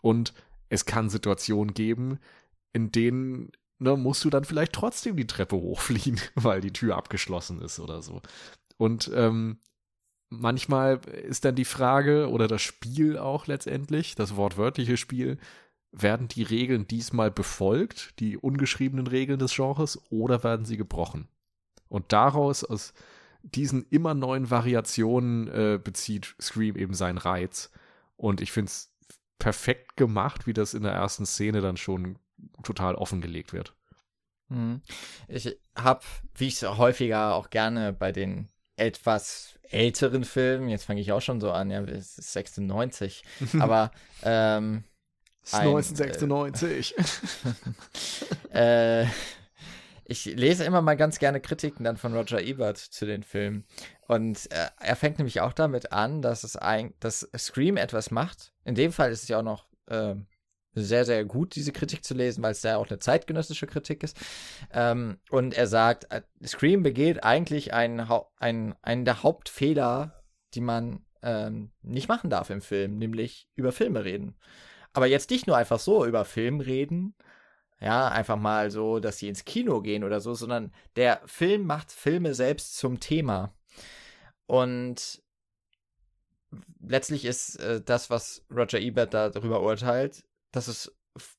Und es kann Situationen geben, in denen ne, musst du dann vielleicht trotzdem die Treppe hochfliehen, weil die Tür abgeschlossen ist oder so. Und ähm, manchmal ist dann die Frage oder das Spiel auch letztendlich, das wortwörtliche Spiel, werden die Regeln diesmal befolgt, die ungeschriebenen Regeln des Genres, oder werden sie gebrochen? Und daraus, aus diesen immer neuen Variationen, äh, bezieht Scream eben seinen Reiz. Und ich finde es perfekt gemacht, wie das in der ersten Szene dann schon total offengelegt wird. Mhm. Ich habe, wie ich es häufiger auch gerne bei den etwas älteren Filmen, jetzt fange ich auch schon so an, ja, es ist 96, aber ähm, ein, 1996. Äh, äh, ich lese immer mal ganz gerne Kritiken dann von Roger Ebert zu den Filmen. Und äh, er fängt nämlich auch damit an, dass es ein, dass Scream etwas macht. In dem Fall ist es ja auch noch äh, sehr, sehr gut, diese Kritik zu lesen, weil es ja auch eine zeitgenössische Kritik ist. Ähm, und er sagt, äh, Scream begeht eigentlich einen, einen, einen der Hauptfehler, die man ähm, nicht machen darf im Film, nämlich über Filme reden. Aber jetzt nicht nur einfach so über Film reden, ja, einfach mal so, dass sie ins Kino gehen oder so, sondern der Film macht Filme selbst zum Thema. Und letztlich ist äh, das, was Roger Ebert da darüber urteilt, dass es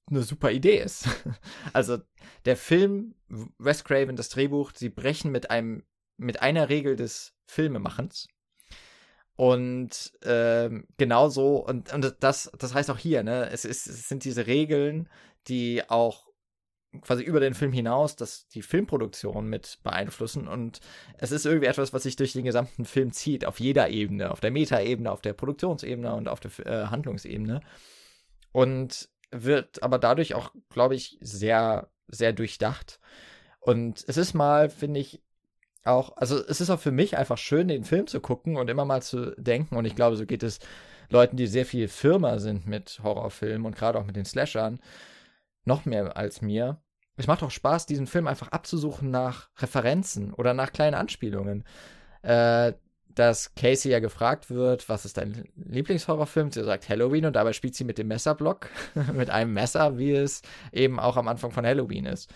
eine super Idee ist. also der Film, Wes Craven, das Drehbuch, sie brechen mit einem, mit einer Regel des Filmemachens. Und ähm, genauso, und, und das, das heißt auch hier, ne, es, ist, es sind diese Regeln, die auch quasi über den Film hinaus dass die Filmproduktion mit beeinflussen und es ist irgendwie etwas, was sich durch den gesamten Film zieht, auf jeder Ebene, auf der Metaebene, auf der Produktionsebene und auf der äh, Handlungsebene und wird aber dadurch auch, glaube ich, sehr, sehr durchdacht. Und es ist mal, finde ich, auch, also es ist auch für mich einfach schön, den Film zu gucken und immer mal zu denken. Und ich glaube, so geht es Leuten, die sehr viel Firma sind mit Horrorfilmen und gerade auch mit den Slashern, noch mehr als mir. Es macht auch Spaß, diesen Film einfach abzusuchen nach Referenzen oder nach kleinen Anspielungen. Äh, dass Casey ja gefragt wird, was ist dein Lieblingshorrorfilm? Sie sagt Halloween und dabei spielt sie mit dem Messerblock, mit einem Messer, wie es eben auch am Anfang von Halloween ist.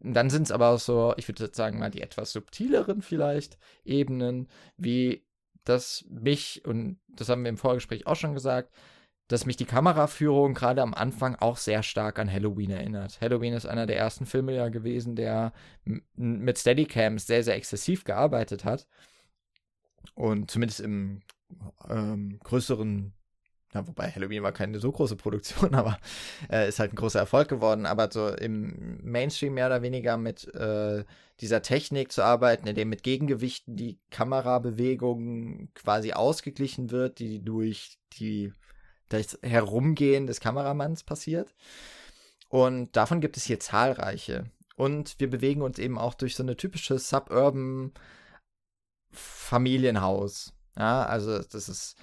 Dann sind es aber auch so, ich würde sagen mal die etwas subtileren vielleicht Ebenen, wie das mich, und das haben wir im Vorgespräch auch schon gesagt, dass mich die Kameraführung gerade am Anfang auch sehr stark an Halloween erinnert. Halloween ist einer der ersten Filme ja gewesen, der mit Steadicams sehr, sehr exzessiv gearbeitet hat. Und zumindest im ähm, größeren, na, wobei Halloween war keine so große Produktion, aber äh, ist halt ein großer Erfolg geworden. Aber so im Mainstream mehr oder weniger mit äh, dieser Technik zu arbeiten, in dem mit Gegengewichten die Kamerabewegung quasi ausgeglichen wird, die durch die das Herumgehen des Kameramanns passiert. Und davon gibt es hier zahlreiche. Und wir bewegen uns eben auch durch so eine typische Suburban Familienhaus. Ja, also das ist,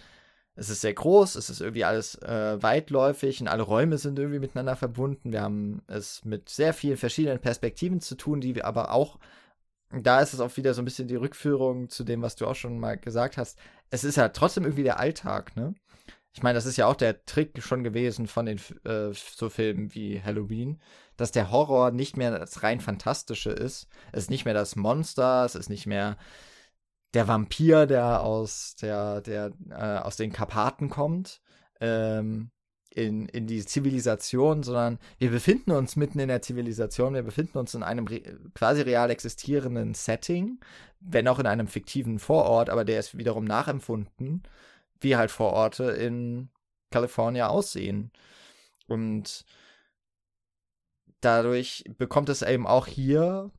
es ist sehr groß, es ist irgendwie alles äh, weitläufig und alle Räume sind irgendwie miteinander verbunden. Wir haben es mit sehr vielen verschiedenen Perspektiven zu tun, die wir aber auch, da ist es auch wieder so ein bisschen die Rückführung zu dem, was du auch schon mal gesagt hast. Es ist ja trotzdem irgendwie der Alltag, ne? Ich meine, das ist ja auch der Trick schon gewesen von den äh, so Filmen wie Halloween, dass der Horror nicht mehr das rein Fantastische ist. Es ist nicht mehr das Monster, es ist nicht mehr der Vampir, der aus der, der äh, aus den Karpaten kommt, ähm, in, in die Zivilisation, sondern wir befinden uns mitten in der Zivilisation, wir befinden uns in einem re quasi real existierenden Setting, wenn auch in einem fiktiven Vorort, aber der ist wiederum nachempfunden, wie halt Vororte in Kalifornien aussehen. Und dadurch bekommt es eben auch hier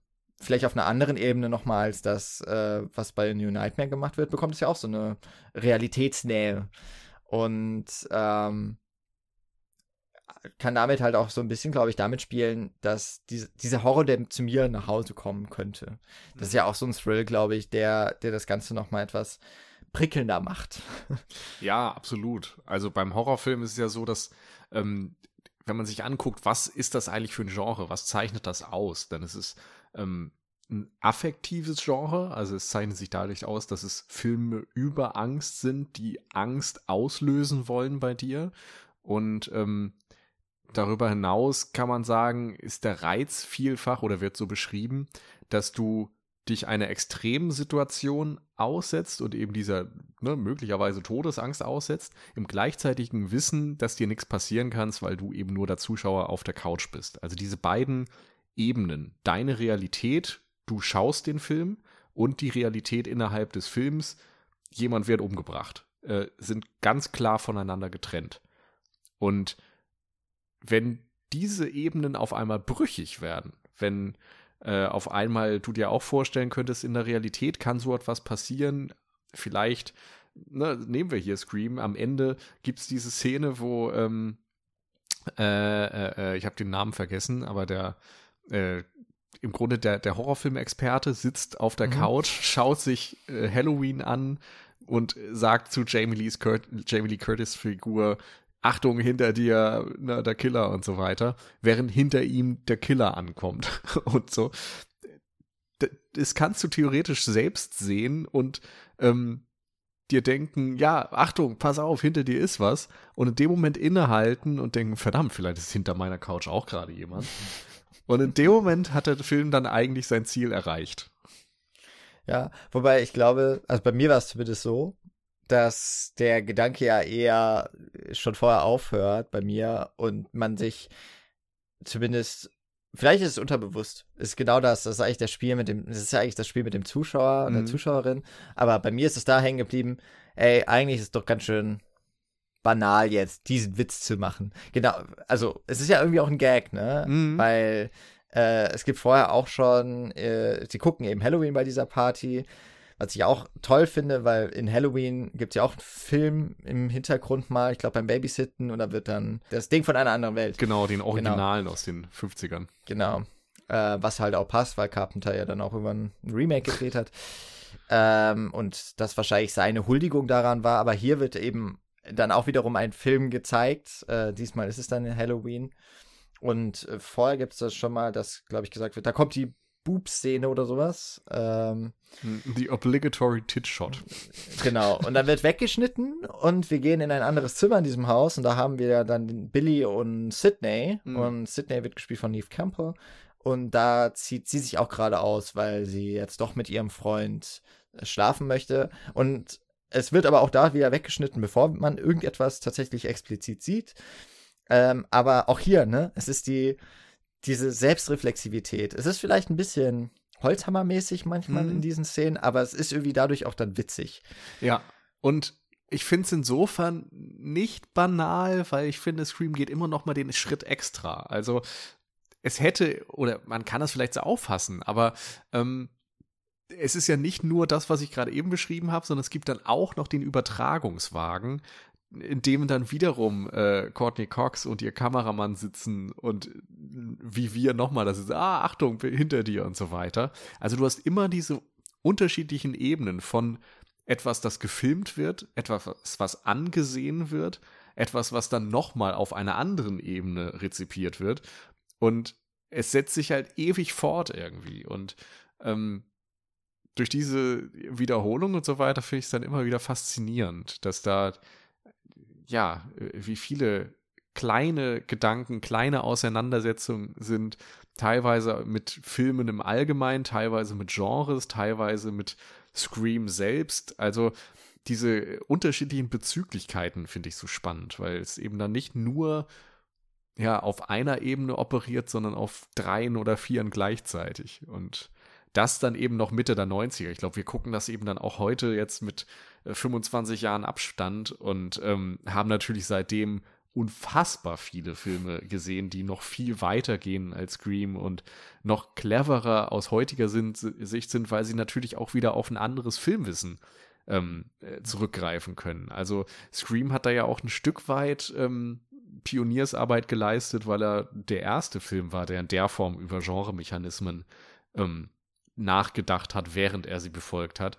vielleicht auf einer anderen Ebene nochmal als das, äh, was bei New Nightmare gemacht wird, bekommt es ja auch so eine Realitätsnähe. Und ähm, kann damit halt auch so ein bisschen, glaube ich, damit spielen, dass diese, dieser Horror, der zu mir nach Hause kommen könnte. Das ist ja auch so ein Thrill, glaube ich, der, der das Ganze nochmal etwas prickelnder macht. Ja, absolut. Also beim Horrorfilm ist es ja so, dass ähm, wenn man sich anguckt, was ist das eigentlich für ein Genre, was zeichnet das aus, dann ist es ähm, ein affektives Genre, also es zeichnet sich dadurch aus, dass es Filme über Angst sind, die Angst auslösen wollen bei dir. Und ähm, darüber hinaus kann man sagen, ist der Reiz vielfach oder wird so beschrieben, dass du dich einer extremen Situation aussetzt und eben dieser ne, möglicherweise Todesangst aussetzt, im gleichzeitigen Wissen, dass dir nichts passieren kann, weil du eben nur der Zuschauer auf der Couch bist. Also diese beiden Ebenen, deine Realität, du schaust den Film und die Realität innerhalb des Films, jemand wird umgebracht, äh, sind ganz klar voneinander getrennt. Und wenn diese Ebenen auf einmal brüchig werden, wenn äh, auf einmal du dir auch vorstellen könntest, in der Realität kann so etwas passieren, vielleicht, ne, nehmen wir hier Scream, am Ende gibt es diese Szene, wo, ähm, äh, äh, äh, ich habe den Namen vergessen, aber der, äh, im Grunde der, der Horrorfilm-Experte sitzt auf der mhm. Couch, schaut sich äh, Halloween an und sagt zu Jamie, Lee's Cur Jamie Lee Curtis Figur, Achtung, hinter dir, na, der Killer und so weiter, während hinter ihm der Killer ankommt und so. Das kannst du theoretisch selbst sehen und ähm, dir denken, ja, Achtung, pass auf, hinter dir ist was. Und in dem Moment innehalten und denken, verdammt, vielleicht ist hinter meiner Couch auch gerade jemand. Und in dem Moment hat der Film dann eigentlich sein Ziel erreicht. Ja, wobei ich glaube, also bei mir war es zumindest so, dass der Gedanke ja eher schon vorher aufhört bei mir und man sich zumindest vielleicht ist es unterbewusst. Ist genau das. Das ist eigentlich das Spiel mit dem, das ist ja eigentlich das Spiel mit dem Zuschauer und mhm. der Zuschauerin. Aber bei mir ist es da hängen geblieben, ey, eigentlich ist es doch ganz schön banal jetzt, diesen Witz zu machen. Genau, also es ist ja irgendwie auch ein Gag, ne? Mhm. Weil äh, es gibt vorher auch schon, äh, sie gucken eben Halloween bei dieser Party was ich auch toll finde, weil in Halloween gibt es ja auch einen Film im Hintergrund mal, ich glaube beim Babysitten, und da wird dann das Ding von einer anderen Welt. Genau, den Originalen genau. aus den 50ern. Genau. Äh, was halt auch passt, weil Carpenter ja dann auch über ein Remake gedreht hat. Ähm, und das wahrscheinlich seine Huldigung daran war, aber hier wird eben dann auch wiederum ein Film gezeigt. Äh, diesmal ist es dann Halloween. Und äh, vorher gibt es das schon mal, dass, glaube ich, gesagt wird, da kommt die Boob-Szene oder sowas. Ähm, The obligatory tit shot. Genau. Und dann wird weggeschnitten und wir gehen in ein anderes Zimmer in diesem Haus und da haben wir dann Billy und Sydney. Mhm. Und Sydney wird gespielt von Neve Campbell. Und da zieht sie sich auch gerade aus, weil sie jetzt doch mit ihrem Freund äh, schlafen möchte. Und es wird aber auch da wieder weggeschnitten, bevor man irgendetwas tatsächlich explizit sieht. Ähm, aber auch hier, ne, es ist die, diese Selbstreflexivität. Es ist vielleicht ein bisschen Holzhammermäßig manchmal mhm. in diesen Szenen, aber es ist irgendwie dadurch auch dann witzig. Ja, und ich finde es insofern nicht banal, weil ich finde, Scream geht immer noch mal den Schritt extra. Also es hätte, oder man kann das vielleicht so auffassen, aber ähm, es ist ja nicht nur das, was ich gerade eben beschrieben habe, sondern es gibt dann auch noch den Übertragungswagen, in dem dann wiederum äh, Courtney Cox und ihr Kameramann sitzen und wie wir nochmal, das ist, ah, Achtung, hinter dir und so weiter. Also du hast immer diese unterschiedlichen Ebenen von etwas, das gefilmt wird, etwas, was angesehen wird, etwas, was dann nochmal auf einer anderen Ebene rezipiert wird. Und es setzt sich halt ewig fort irgendwie. Und ähm, durch diese Wiederholung und so weiter finde ich es dann immer wieder faszinierend, dass da ja, äh, wie viele kleine Gedanken, kleine Auseinandersetzungen sind, teilweise mit Filmen im Allgemeinen, teilweise mit Genres, teilweise mit Scream selbst. Also diese unterschiedlichen Bezüglichkeiten finde ich so spannend, weil es eben dann nicht nur ja auf einer Ebene operiert, sondern auf dreien oder vieren gleichzeitig. Und das dann eben noch Mitte der 90er. Ich glaube, wir gucken das eben dann auch heute jetzt mit 25 äh, Jahren Abstand und ähm, haben natürlich seitdem unfassbar viele Filme gesehen, die noch viel weiter gehen als Scream und noch cleverer aus heutiger Sicht sind, weil sie natürlich auch wieder auf ein anderes Filmwissen ähm, äh, zurückgreifen können. Also Scream hat da ja auch ein Stück weit ähm, Pioniersarbeit geleistet, weil er der erste Film war, der in der Form über Genremechanismen ähm, nachgedacht hat, während er sie befolgt hat.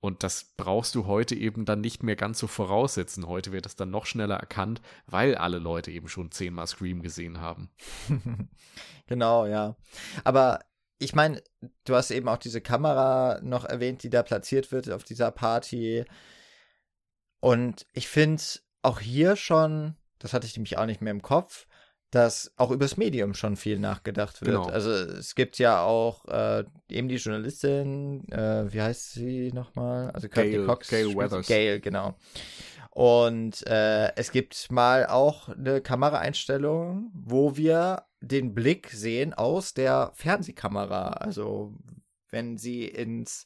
Und das brauchst du heute eben dann nicht mehr ganz so voraussetzen. Heute wird das dann noch schneller erkannt, weil alle Leute eben schon zehnmal Scream gesehen haben. genau, ja. Aber ich meine, du hast eben auch diese Kamera noch erwähnt, die da platziert wird auf dieser Party. Und ich finde auch hier schon, das hatte ich nämlich auch nicht mehr im Kopf, dass auch übers Medium schon viel nachgedacht wird. Genau. Also es gibt ja auch äh, eben die Journalistin, äh, wie heißt sie nochmal? Also Gail, Cox, Gail Weathers. Gail, genau. Und äh, es gibt mal auch eine Kameraeinstellung, wo wir den Blick sehen aus der Fernsehkamera. Also wenn sie ins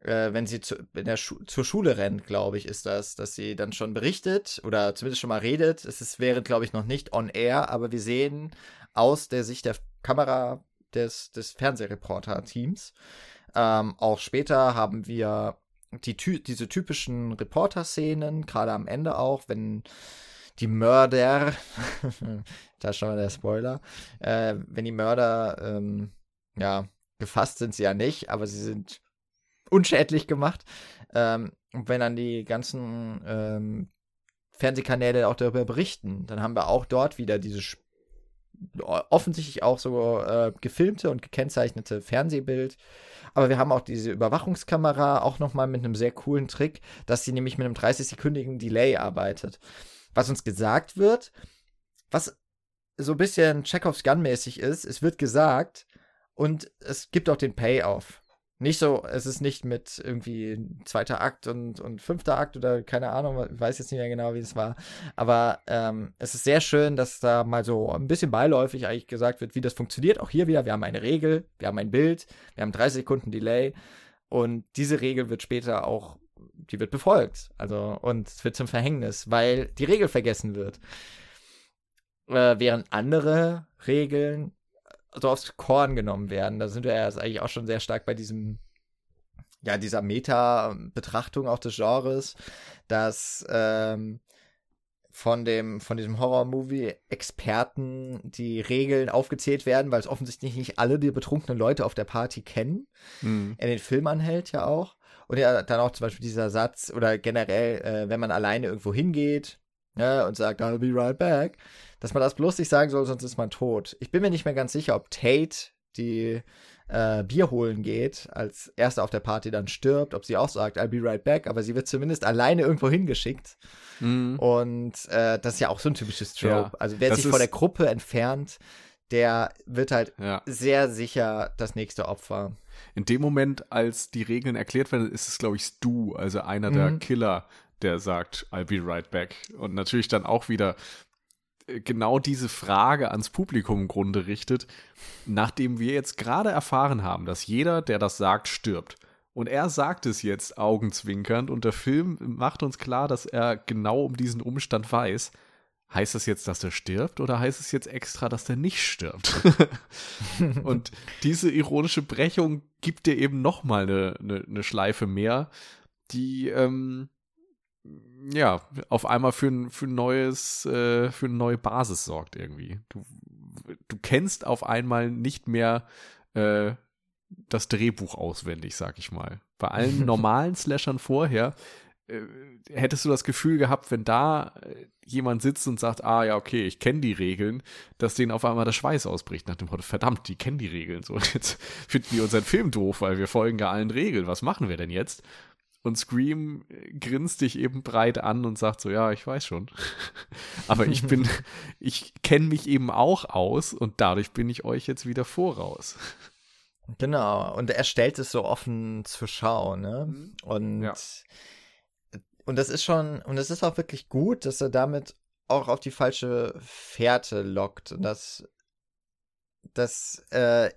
äh, wenn sie zu, Schu zur Schule rennt, glaube ich, ist das, dass sie dann schon berichtet oder zumindest schon mal redet. Es ist, wäre, glaube ich, noch nicht on air, aber wir sehen aus der Sicht der Kamera des, des Fernsehreporter-Teams. Ähm, auch später haben wir die, diese typischen Reporter-Szenen, gerade am Ende auch, wenn die Mörder, da schon mal der Spoiler, äh, wenn die Mörder, ähm, ja, gefasst sind sie ja nicht, aber sie sind unschädlich gemacht. Ähm, und wenn dann die ganzen ähm, Fernsehkanäle auch darüber berichten, dann haben wir auch dort wieder diese offensichtlich auch so äh, gefilmte und gekennzeichnete Fernsehbild. Aber wir haben auch diese Überwachungskamera auch nochmal mit einem sehr coolen Trick, dass sie nämlich mit einem 30-sekündigen Delay arbeitet. Was uns gesagt wird, was so ein bisschen Chekhovs Gun-mäßig ist, es wird gesagt und es gibt auch den Payoff. Nicht so, es ist nicht mit irgendwie zweiter Akt und, und fünfter Akt oder keine Ahnung, weiß jetzt nicht mehr genau, wie es war. Aber ähm, es ist sehr schön, dass da mal so ein bisschen beiläufig eigentlich gesagt wird, wie das funktioniert. Auch hier wieder, wir haben eine Regel, wir haben ein Bild, wir haben 30 Sekunden Delay und diese Regel wird später auch, die wird befolgt. Also, und es wird zum Verhängnis, weil die Regel vergessen wird. Äh, während andere Regeln so aufs Korn genommen werden. Da sind wir ja eigentlich auch schon sehr stark bei diesem, ja, dieser Meta-Betrachtung auch des Genres, dass ähm, von dem, von diesem Horror-Movie-Experten die Regeln aufgezählt werden, weil es offensichtlich nicht alle die betrunkenen Leute auf der Party kennen. Mhm. Er den Film anhält ja auch. Und ja, dann auch zum Beispiel dieser Satz oder generell, äh, wenn man alleine irgendwo hingeht ja, und sagt, I'll be right back, dass man das bloß nicht sagen soll, sonst ist man tot. Ich bin mir nicht mehr ganz sicher, ob Tate, die äh, Bier holen geht, als erste auf der Party dann stirbt, ob sie auch sagt, I'll be right back, aber sie wird zumindest alleine irgendwo hingeschickt. Mhm. Und äh, das ist ja auch so ein typisches Trope. Ja, also wer sich vor der Gruppe entfernt, der wird halt ja. sehr sicher das nächste Opfer. In dem Moment, als die Regeln erklärt werden, ist es, glaube ich, Stu, also einer mhm. der Killer, der sagt, I'll be right back. Und natürlich dann auch wieder genau diese Frage ans Publikum im Grunde richtet, nachdem wir jetzt gerade erfahren haben, dass jeder, der das sagt, stirbt. Und er sagt es jetzt augenzwinkernd und der Film macht uns klar, dass er genau um diesen Umstand weiß. Heißt das jetzt, dass er stirbt oder heißt es jetzt extra, dass er nicht stirbt? und diese ironische Brechung gibt dir eben nochmal eine, eine, eine Schleife mehr, die ähm, ja, auf einmal für ein, für ein neues, äh, für eine neue Basis sorgt irgendwie. Du, du kennst auf einmal nicht mehr äh, das Drehbuch auswendig, sag ich mal. Bei allen normalen Slashern vorher äh, hättest du das Gefühl gehabt, wenn da äh, jemand sitzt und sagt, ah ja, okay, ich kenne die Regeln, dass denen auf einmal der Schweiß ausbricht nach dem Motto, verdammt, die kennen die Regeln. So, jetzt finden die unseren Film doof, weil wir folgen ja allen Regeln. Was machen wir denn jetzt? Und Scream grinst dich eben breit an und sagt so, ja, ich weiß schon. Aber ich bin, ich kenne mich eben auch aus und dadurch bin ich euch jetzt wieder voraus. Genau, und er stellt es so offen zur Schau, ne? Mhm. Und, ja. und das ist schon, und es ist auch wirklich gut, dass er damit auch auf die falsche Fährte lockt und dass das äh,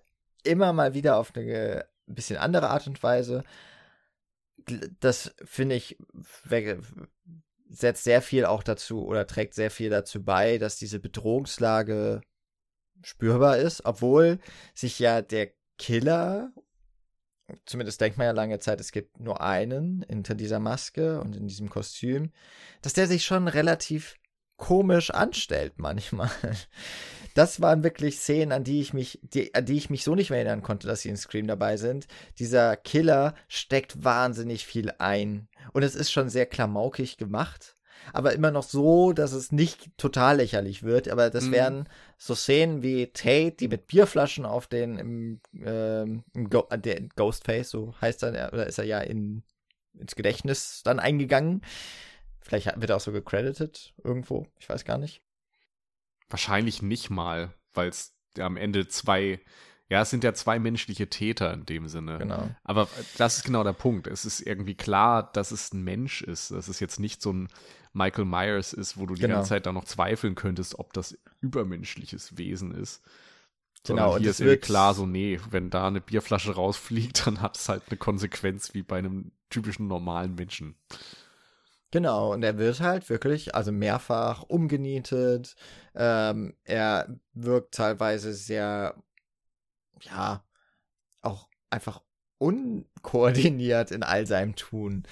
immer mal wieder auf eine bisschen andere Art und Weise das finde ich setzt sehr viel auch dazu oder trägt sehr viel dazu bei, dass diese Bedrohungslage spürbar ist, obwohl sich ja der Killer, zumindest denkt man ja lange Zeit, es gibt nur einen hinter dieser Maske und in diesem Kostüm, dass der sich schon relativ komisch anstellt manchmal. Das waren wirklich Szenen, an die ich mich, die, an die ich mich so nicht mehr erinnern konnte, dass sie in Scream dabei sind. Dieser Killer steckt wahnsinnig viel ein. Und es ist schon sehr klamaukig gemacht aber immer noch so, dass es nicht total lächerlich wird. Aber das mhm. wären so Szenen wie Tate, die mit Bierflaschen auf den im, ähm, im Go äh, der Ghostface, so heißt er, oder ist er ja in, ins Gedächtnis dann eingegangen. Vielleicht wird er auch so gecredited irgendwo, ich weiß gar nicht. Wahrscheinlich nicht mal, weil es ja am Ende zwei ja, es sind ja zwei menschliche Täter in dem Sinne. Genau. Aber das ist genau der Punkt. Es ist irgendwie klar, dass es ein Mensch ist. Das ist jetzt nicht so ein Michael Myers ist, wo du die genau. ganze Zeit da noch zweifeln könntest, ob das übermenschliches Wesen ist. Sondern genau, hier ist irgendwie klar so, nee, wenn da eine Bierflasche rausfliegt, dann hat es halt eine Konsequenz wie bei einem typischen normalen Menschen. Genau, und er wird halt wirklich, also mehrfach umgenietet. Ähm, er wirkt teilweise sehr, ja, auch einfach unkoordiniert in all seinem Tun.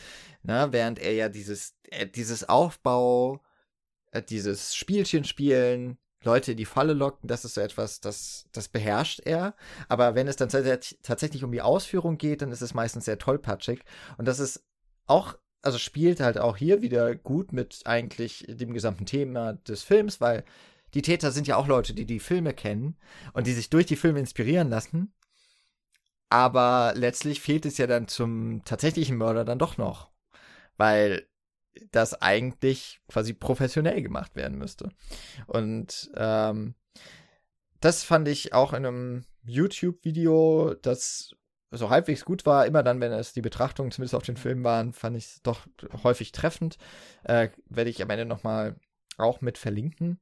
Ne? Während er ja dieses, äh, dieses Aufbau, äh, dieses Spielchen spielen, Leute in die Falle locken, das ist so etwas, das, das beherrscht er. Aber wenn es dann tatsächlich um die Ausführung geht, dann ist es meistens sehr tollpatschig. Und das ist auch, also spielt halt auch hier wieder gut mit eigentlich dem gesamten Thema des Films, weil die Täter sind ja auch Leute, die die Filme kennen und die sich durch die Filme inspirieren lassen. Aber letztlich fehlt es ja dann zum tatsächlichen Mörder dann doch noch weil das eigentlich quasi professionell gemacht werden müsste. Und ähm, das fand ich auch in einem YouTube-Video, das so halbwegs gut war. Immer dann, wenn es die Betrachtungen zumindest auf den Film waren, fand ich es doch häufig treffend. Äh, Werde ich am Ende nochmal auch mit verlinken.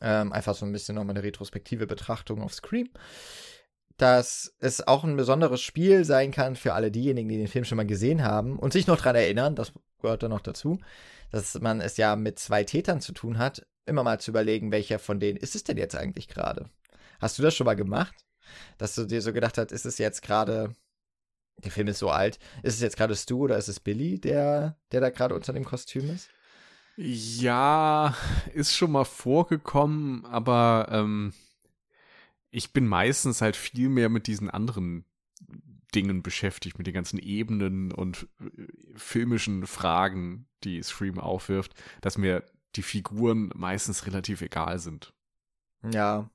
Ähm, einfach so ein bisschen nochmal eine retrospektive Betrachtung auf Scream dass es auch ein besonderes Spiel sein kann für alle diejenigen, die den Film schon mal gesehen haben und sich noch daran erinnern, das gehört dann noch dazu, dass man es ja mit zwei Tätern zu tun hat, immer mal zu überlegen, welcher von denen ist es denn jetzt eigentlich gerade? Hast du das schon mal gemacht? Dass du dir so gedacht hast, ist es jetzt gerade, der Film ist so alt, ist es jetzt gerade Stu oder ist es Billy, der, der da gerade unter dem Kostüm ist? Ja, ist schon mal vorgekommen, aber ähm, ich bin meistens halt viel mehr mit diesen anderen Dingen beschäftigt, mit den ganzen Ebenen und äh, filmischen Fragen, die Scream aufwirft, dass mir die Figuren meistens relativ egal sind. Ja,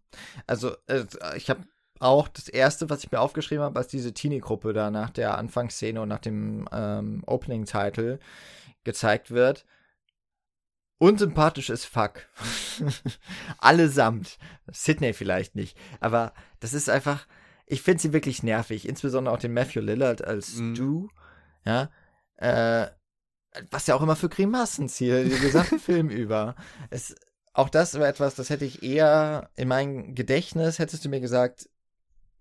also äh, ich habe auch das erste, was ich mir aufgeschrieben habe, als diese Teenie-Gruppe da nach der Anfangsszene und nach dem ähm, Opening-Title gezeigt wird unsympathisch ist fuck. Allesamt. Sydney vielleicht nicht. Aber das ist einfach, ich finde sie wirklich nervig. Insbesondere auch den Matthew Lillard als mhm. Stu. Ja. Äh, was ja auch immer für Grimassen zielt, den gesamten Film über. Es, auch das war etwas, das hätte ich eher in mein Gedächtnis, hättest du mir gesagt,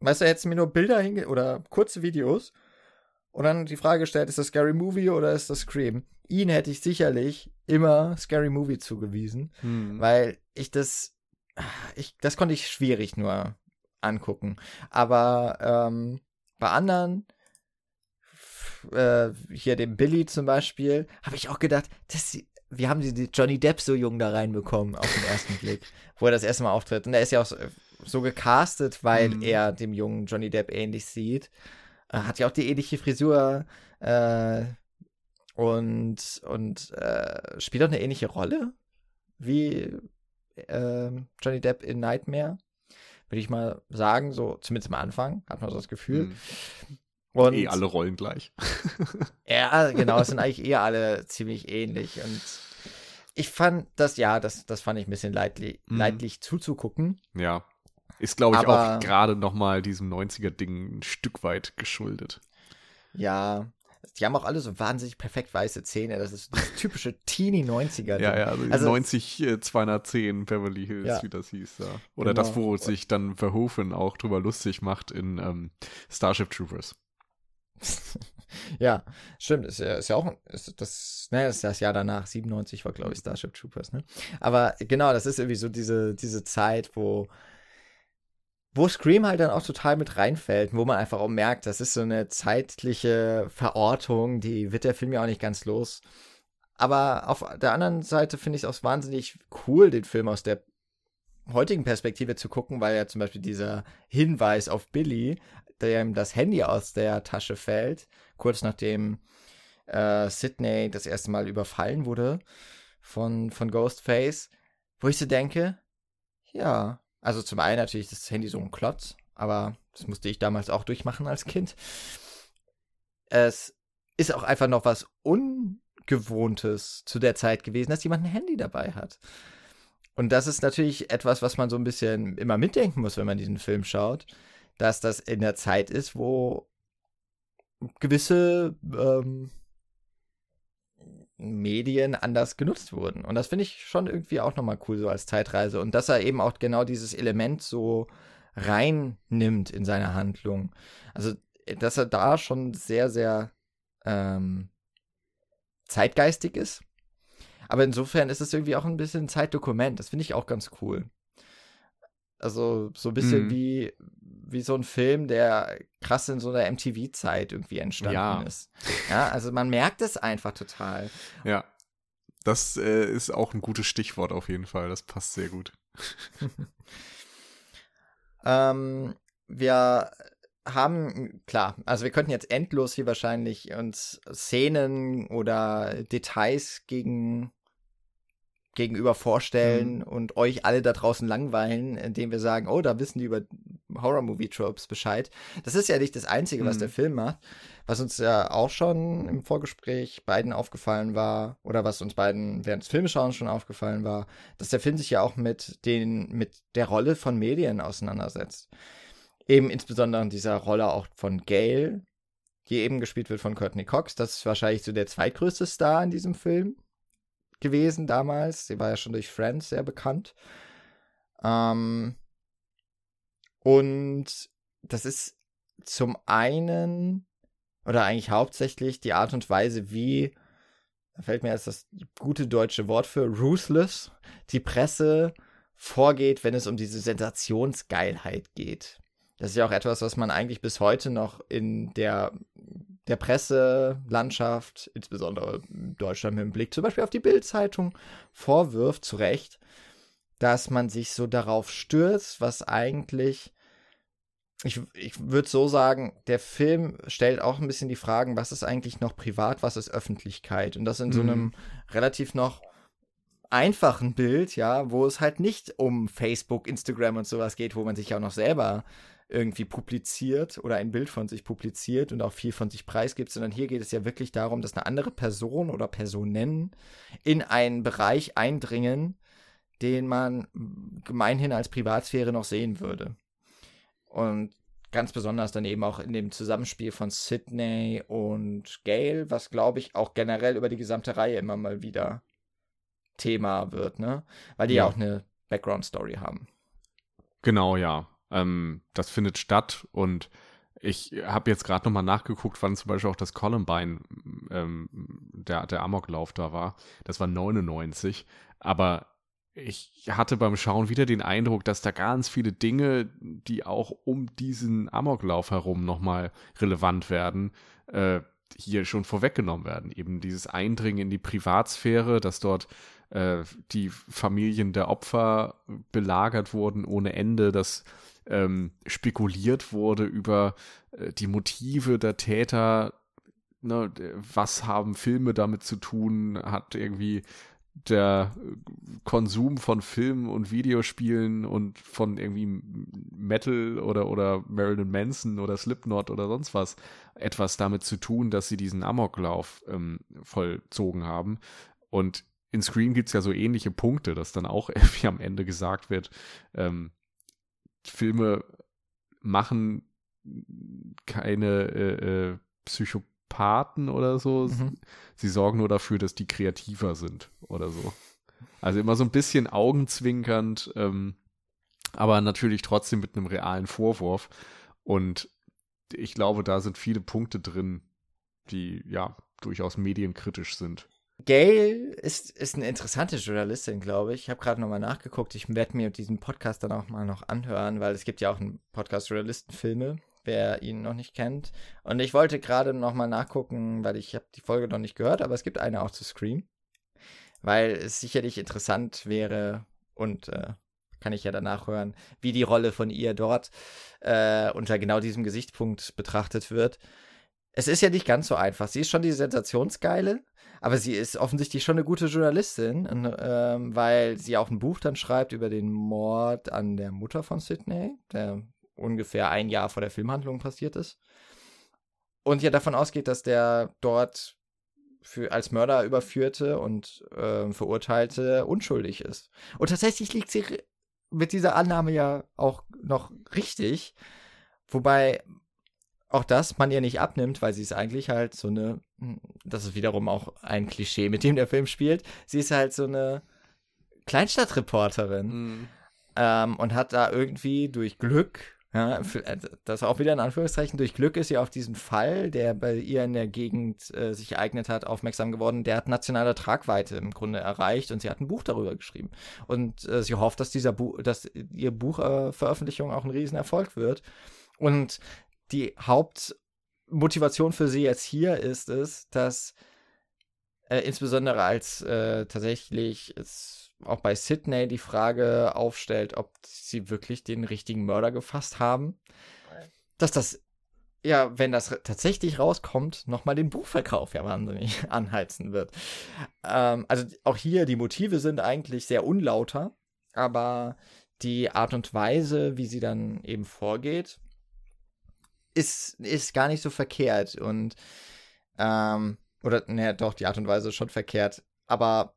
weißt du, hättest du mir nur Bilder hinge oder kurze Videos und dann die Frage gestellt, ist das Scary Movie oder ist das Scream? ihn hätte ich sicherlich immer Scary Movie zugewiesen, hm. weil ich das, ich, das konnte ich schwierig nur angucken. Aber ähm, bei anderen, äh, hier dem Billy zum Beispiel, habe ich auch gedacht, dass wir haben die Johnny Depp so jung da reinbekommen auf den ersten Blick, wo er das erste Mal auftritt. Und er ist ja auch so, gecastet, weil hm. er dem jungen Johnny Depp ähnlich sieht. Er hat ja auch die ähnliche Frisur. Äh, und, und äh, spielt auch eine ähnliche Rolle wie äh, Johnny Depp in Nightmare. Würde ich mal sagen, so zumindest am Anfang hat man so das Gefühl. Hm. Und eh alle Rollen gleich. ja, genau, es sind eigentlich eher alle ziemlich ähnlich. Und ich fand das, ja, das, das fand ich ein bisschen leidlich, mhm. leidlich zuzugucken. Ja. Ist, glaube ich, Aber, auch gerade nochmal diesem 90er-Ding ein Stück weit geschuldet. Ja, die haben auch alle so wahnsinnig perfekt weiße Zähne. Das ist das typische Teenie 90er. ja, ja, also, also 90 äh, 210 Beverly Hills, ja. wie das hieß. Ja. Oder genau. das, wo sich dann Verhoeven auch drüber lustig macht in ähm, Starship Troopers. ja, stimmt. Ist ja, ist ja auch ist das, ne, ist das Jahr danach, 97 war, glaube ich, Starship Troopers, ne? Aber genau, das ist irgendwie so diese, diese Zeit, wo wo Scream halt dann auch total mit reinfällt, wo man einfach auch merkt, das ist so eine zeitliche Verortung, die wird der Film ja auch nicht ganz los. Aber auf der anderen Seite finde ich es auch wahnsinnig cool, den Film aus der heutigen Perspektive zu gucken, weil ja zum Beispiel dieser Hinweis auf Billy, der ihm das Handy aus der Tasche fällt, kurz nachdem äh, Sydney das erste Mal überfallen wurde von, von Ghostface, wo ich so denke, ja, also zum einen natürlich das Handy so ein Klotz, aber das musste ich damals auch durchmachen als Kind. Es ist auch einfach noch was Ungewohntes zu der Zeit gewesen, dass jemand ein Handy dabei hat. Und das ist natürlich etwas, was man so ein bisschen immer mitdenken muss, wenn man diesen Film schaut, dass das in der Zeit ist, wo gewisse ähm, Medien anders genutzt wurden. Und das finde ich schon irgendwie auch nochmal cool, so als Zeitreise. Und dass er eben auch genau dieses Element so reinnimmt in seine Handlung. Also, dass er da schon sehr, sehr ähm, zeitgeistig ist. Aber insofern ist es irgendwie auch ein bisschen Zeitdokument. Das finde ich auch ganz cool. Also so ein bisschen mhm. wie, wie so ein Film, der krass in so einer MTV-Zeit irgendwie entstanden ja. ist. Ja, also man merkt es einfach total. Ja. Das äh, ist auch ein gutes Stichwort auf jeden Fall. Das passt sehr gut. ähm, wir haben, klar, also wir könnten jetzt endlos hier wahrscheinlich uns Szenen oder Details gegen gegenüber vorstellen mhm. und euch alle da draußen langweilen, indem wir sagen, oh, da wissen die über Horror-Movie-Tropes Bescheid. Das ist ja nicht das Einzige, was mhm. der Film macht. Was uns ja auch schon im Vorgespräch beiden aufgefallen war, oder was uns beiden während des Filmschauens schon aufgefallen war, dass der Film sich ja auch mit den, mit der Rolle von Medien auseinandersetzt. Eben insbesondere in dieser Rolle auch von Gail, die eben gespielt wird von Courtney Cox. Das ist wahrscheinlich so der zweitgrößte Star in diesem Film gewesen damals. Sie war ja schon durch Friends sehr bekannt. Ähm, und das ist zum einen oder eigentlich hauptsächlich die Art und Weise, wie, da fällt mir jetzt das gute deutsche Wort für, ruthless, die Presse vorgeht, wenn es um diese Sensationsgeilheit geht. Das ist ja auch etwas, was man eigentlich bis heute noch in der der Presselandschaft, insbesondere in Deutschland mit dem Blick zum Beispiel auf die Bild-Zeitung, vorwirft, zu Recht, dass man sich so darauf stürzt, was eigentlich, ich, ich würde so sagen, der Film stellt auch ein bisschen die Fragen, was ist eigentlich noch privat, was ist Öffentlichkeit? Und das in so mhm. einem relativ noch einfachen Bild, ja, wo es halt nicht um Facebook, Instagram und sowas geht, wo man sich ja auch noch selber irgendwie publiziert oder ein Bild von sich publiziert und auch viel von sich preisgibt, sondern hier geht es ja wirklich darum, dass eine andere Person oder Personen in einen Bereich eindringen, den man gemeinhin als Privatsphäre noch sehen würde. Und ganz besonders dann eben auch in dem Zusammenspiel von Sydney und Gail, was glaube ich auch generell über die gesamte Reihe immer mal wieder Thema wird, ne? Weil die ja, ja auch eine Background-Story haben. Genau, ja. Ähm, das findet statt und ich habe jetzt gerade nochmal nachgeguckt, wann zum Beispiel auch das Columbine, ähm, der, der Amoklauf da war. Das war 99. Aber ich hatte beim Schauen wieder den Eindruck, dass da ganz viele Dinge, die auch um diesen Amoklauf herum nochmal relevant werden, äh, hier schon vorweggenommen werden. Eben dieses Eindringen in die Privatsphäre, dass dort äh, die Familien der Opfer belagert wurden ohne Ende, dass ähm, spekuliert wurde über äh, die Motive der Täter. Ne, was haben Filme damit zu tun? Hat irgendwie der Konsum von Filmen und Videospielen und von irgendwie Metal oder, oder Marilyn Manson oder Slipknot oder sonst was etwas damit zu tun, dass sie diesen Amoklauf ähm, vollzogen haben. Und in Scream gibt es ja so ähnliche Punkte, dass dann auch irgendwie am Ende gesagt wird, ähm, Filme machen keine äh, äh, Psychopathen oder so. Mhm. Sie sorgen nur dafür, dass die kreativer sind oder so. Also immer so ein bisschen augenzwinkernd, ähm, aber natürlich trotzdem mit einem realen Vorwurf. Und ich glaube, da sind viele Punkte drin, die ja durchaus medienkritisch sind. Gail ist, ist eine interessante Journalistin, glaube ich. Ich habe gerade nochmal nachgeguckt. Ich werde mir diesen Podcast dann auch mal noch anhören, weil es gibt ja auch einen Podcast Journalistenfilme, wer ihn noch nicht kennt. Und ich wollte gerade nochmal nachgucken, weil ich habe die Folge noch nicht gehört, aber es gibt eine auch zu Scream. Weil es sicherlich interessant wäre und äh, kann ich ja danach hören, wie die Rolle von ihr dort äh, unter genau diesem Gesichtspunkt betrachtet wird. Es ist ja nicht ganz so einfach. Sie ist schon die Sensationsgeile, aber sie ist offensichtlich schon eine gute Journalistin, ähm, weil sie auch ein Buch dann schreibt über den Mord an der Mutter von Sidney, der ungefähr ein Jahr vor der Filmhandlung passiert ist. Und ja davon ausgeht, dass der dort für, als Mörder überführte und äh, verurteilte unschuldig ist. Und tatsächlich liegt sie mit dieser Annahme ja auch noch richtig. Wobei auch das man ihr nicht abnimmt, weil sie ist eigentlich halt so eine, hm, das ist wiederum auch ein Klischee, mit dem der Film spielt. Sie ist halt so eine Kleinstadtreporterin mhm. ähm, und hat da irgendwie durch Glück ja, äh, das auch wieder in Anführungszeichen. Durch Glück ist sie auf diesen Fall, der bei ihr in der Gegend äh, sich ereignet hat, aufmerksam geworden. Der hat nationale Tragweite im Grunde erreicht und sie hat ein Buch darüber geschrieben. Und äh, sie hofft, dass dieser Buch, dass ihr Buchveröffentlichung äh, auch ein Riesenerfolg wird. Und die Hauptmotivation für sie jetzt hier ist es, dass äh, insbesondere als äh, tatsächlich es auch bei Sydney die Frage aufstellt, ob sie wirklich den richtigen Mörder gefasst haben. Dass das, ja, wenn das tatsächlich rauskommt, nochmal den Buchverkauf ja wahnsinnig anheizen wird. Ähm, also auch hier, die Motive sind eigentlich sehr unlauter, aber die Art und Weise, wie sie dann eben vorgeht, ist, ist gar nicht so verkehrt. Und, ähm, oder, naja, doch, die Art und Weise ist schon verkehrt. Aber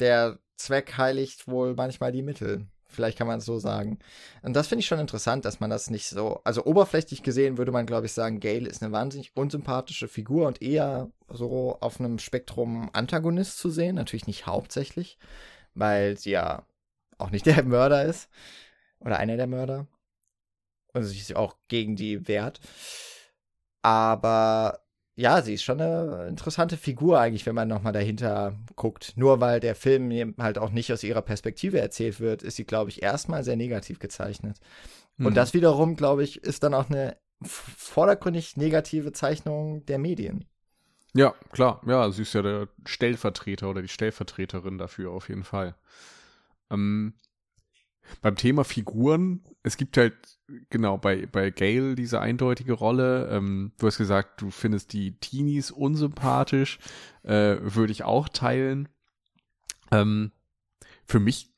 der Zweck heiligt wohl manchmal die Mittel. Vielleicht kann man es so sagen. Und das finde ich schon interessant, dass man das nicht so. Also oberflächlich gesehen würde man, glaube ich, sagen, Gail ist eine wahnsinnig unsympathische Figur und eher so auf einem Spektrum Antagonist zu sehen. Natürlich nicht hauptsächlich, weil sie ja auch nicht der Mörder ist. Oder einer der Mörder. Und sich auch gegen die wehrt. Aber ja, sie ist schon eine interessante Figur eigentlich, wenn man nochmal dahinter guckt. Nur weil der Film halt auch nicht aus ihrer Perspektive erzählt wird, ist sie, glaube ich, erstmal sehr negativ gezeichnet. Mhm. Und das wiederum, glaube ich, ist dann auch eine vordergründig negative Zeichnung der Medien. Ja, klar. Ja, sie ist ja der Stellvertreter oder die Stellvertreterin dafür auf jeden Fall. Ähm, beim Thema Figuren, es gibt halt genau bei, bei Gail diese eindeutige Rolle. Ähm, du hast gesagt, du findest die Teenies unsympathisch. Äh, Würde ich auch teilen. Ähm, für mich